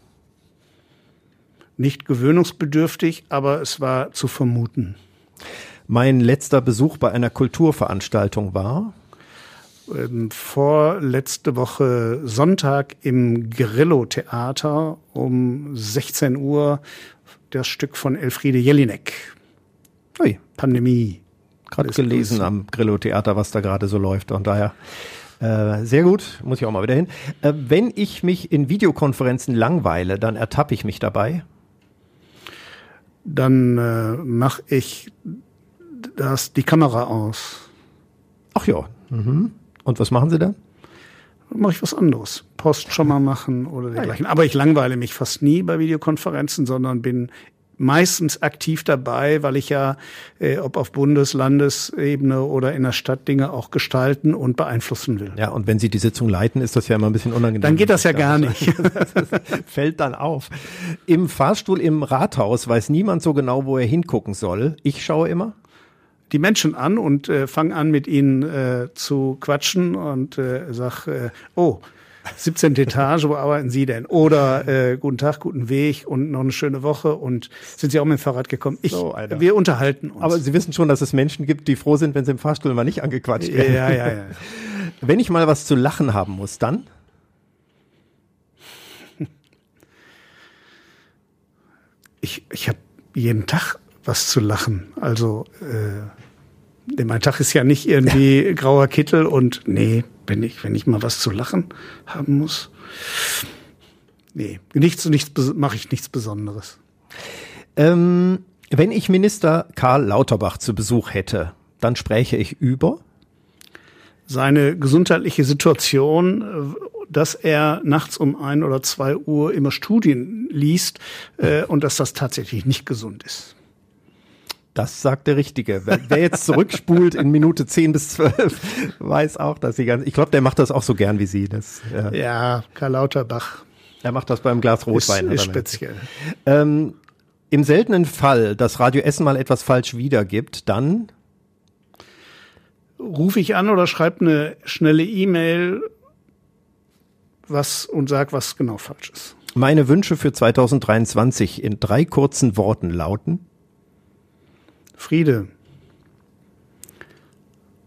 Nicht gewöhnungsbedürftig, aber es war zu vermuten. Mein letzter Besuch bei einer Kulturveranstaltung war? Ähm, vorletzte Woche Sonntag im Grillo-Theater um 16 Uhr das Stück von Elfriede Jelinek. Ui. Pandemie. Gerade gelesen am Grillo-Theater, was da gerade so läuft. Und daher äh, sehr gut, muss ich auch mal wieder hin. Äh, wenn ich mich in Videokonferenzen langweile, dann ertappe ich mich dabei. Dann äh, mache ich das, die Kamera aus. Ach ja. Mhm. Und was machen Sie dann? mache ich was anderes. Post schon mal machen oder dergleichen. Aber ich langweile mich fast nie bei Videokonferenzen, sondern bin meistens aktiv dabei, weil ich ja, äh, ob auf Bundes-, Landesebene oder in der Stadt Dinge auch gestalten und beeinflussen will. Ja, und wenn Sie die Sitzung leiten, ist das ja immer ein bisschen unangenehm. Dann geht das ja gar nicht. Fällt dann auf. Im Fahrstuhl im Rathaus weiß niemand so genau, wo er hingucken soll. Ich schaue immer die Menschen an und äh, fange an, mit ihnen äh, zu quatschen und äh, sag, äh, oh, 17. Etage, wo arbeiten Sie denn? Oder äh, guten Tag, guten Weg und noch eine schöne Woche und sind Sie auch mit dem Fahrrad gekommen? Ich, so, wir unterhalten uns. Aber Sie wissen schon, dass es Menschen gibt, die froh sind, wenn sie im Fahrstuhl mal nicht angequatscht werden. Ja, ja, ja. Wenn ich mal was zu lachen haben muss, dann? Ich, ich habe jeden Tag was zu lachen. Also äh, mein Tag ist ja nicht irgendwie grauer Kittel und nee, wenn ich, wenn ich mal was zu lachen haben muss. Nee, nichts, nichts mache ich nichts Besonderes. Ähm, wenn ich Minister Karl Lauterbach zu Besuch hätte, dann spräche ich über seine gesundheitliche Situation, äh, dass er nachts um ein oder zwei Uhr immer Studien liest äh, und dass das tatsächlich nicht gesund ist. Das sagt der Richtige. Wer, wer jetzt zurückspult in Minute 10 bis 12, weiß auch, dass sie ganz, ich glaube, der macht das auch so gern wie Sie. Das, ja. ja, Karl Lauterbach. Er macht das beim Glas Rotwein. Ist, ist speziell. Ähm, Im seltenen Fall, dass Radio Essen mal etwas falsch wiedergibt, dann rufe ich an oder schreibe eine schnelle E-Mail was und sag, was genau falsch ist. Meine Wünsche für 2023 in drei kurzen Worten lauten Friede.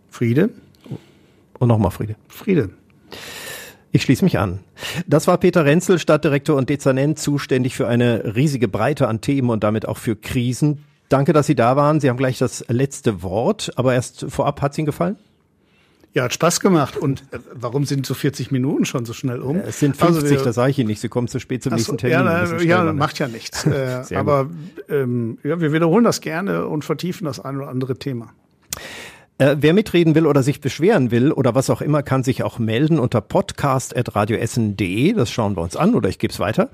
Friede. Und nochmal Friede. Friede. Ich schließe mich an. Das war Peter Renzel, Stadtdirektor und Dezernent, zuständig für eine riesige Breite an Themen und damit auch für Krisen. Danke, dass Sie da waren. Sie haben gleich das letzte Wort, aber erst vorab, hat es Ihnen gefallen? Ja, hat Spaß gemacht. Und äh, warum sind so 40 Minuten schon so schnell um? Es sind 50, also das sage ich Ihnen nicht. Sie kommen zu spät zum so, nächsten Termin. Ja, ja macht ja nichts. äh, aber ähm, ja, wir wiederholen das gerne und vertiefen das ein oder andere Thema. Äh, wer mitreden will oder sich beschweren will oder was auch immer, kann sich auch melden unter podcast.radioessen.de. Das schauen wir uns an oder ich gebe es weiter.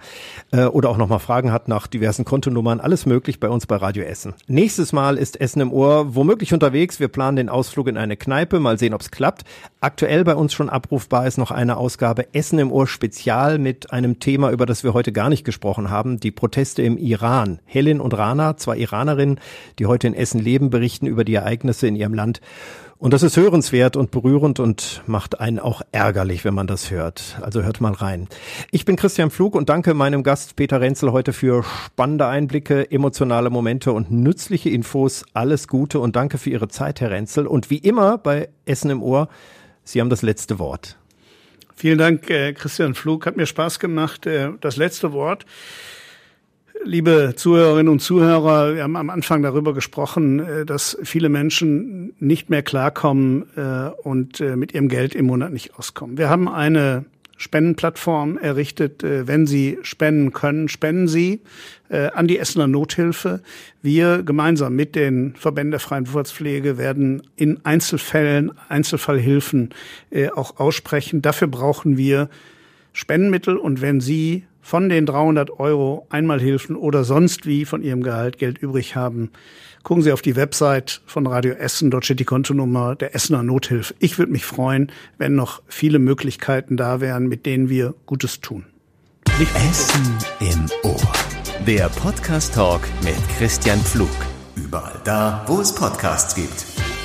Äh, oder auch nochmal Fragen hat nach diversen Kontonummern. Alles möglich bei uns bei Radio Essen. Nächstes Mal ist Essen im Ohr womöglich unterwegs. Wir planen den Ausflug in eine Kneipe. Mal sehen, ob es klappt. Aktuell bei uns schon abrufbar ist noch eine Ausgabe Essen im Ohr Spezial mit einem Thema, über das wir heute gar nicht gesprochen haben. Die Proteste im Iran. Helen und Rana, zwei Iranerinnen, die heute in Essen leben, berichten über die Ereignisse in ihrem Land. Und das ist hörenswert und berührend und macht einen auch ärgerlich, wenn man das hört. Also hört mal rein. Ich bin Christian Pflug und danke meinem Gast Peter Renzel heute für spannende Einblicke, emotionale Momente und nützliche Infos. Alles Gute und danke für Ihre Zeit, Herr Renzel. Und wie immer bei Essen im Ohr, Sie haben das letzte Wort. Vielen Dank, äh, Christian Pflug. Hat mir Spaß gemacht. Äh, das letzte Wort Liebe Zuhörerinnen und Zuhörer, wir haben am Anfang darüber gesprochen, äh, dass viele Menschen nicht mehr klarkommen äh, und äh, mit ihrem Geld im Monat nicht auskommen. Wir haben eine Spendenplattform errichtet. Wenn Sie spenden können, spenden Sie an die Essener Nothilfe. Wir gemeinsam mit den Verbänden der freien Wohlfahrtspflege werden in Einzelfällen Einzelfallhilfen auch aussprechen. Dafür brauchen wir Spendenmittel und wenn Sie von den 300 Euro Einmalhilfen oder sonst wie von Ihrem Gehalt Geld übrig haben, gucken Sie auf die Website von Radio Essen. Dort steht die Kontonummer der Essener Nothilfe. Ich würde mich freuen, wenn noch viele Möglichkeiten da wären, mit denen wir Gutes tun. Nicht Essen im Ohr. Der Podcast Talk mit Christian Pflug. Überall da, wo es Podcasts gibt.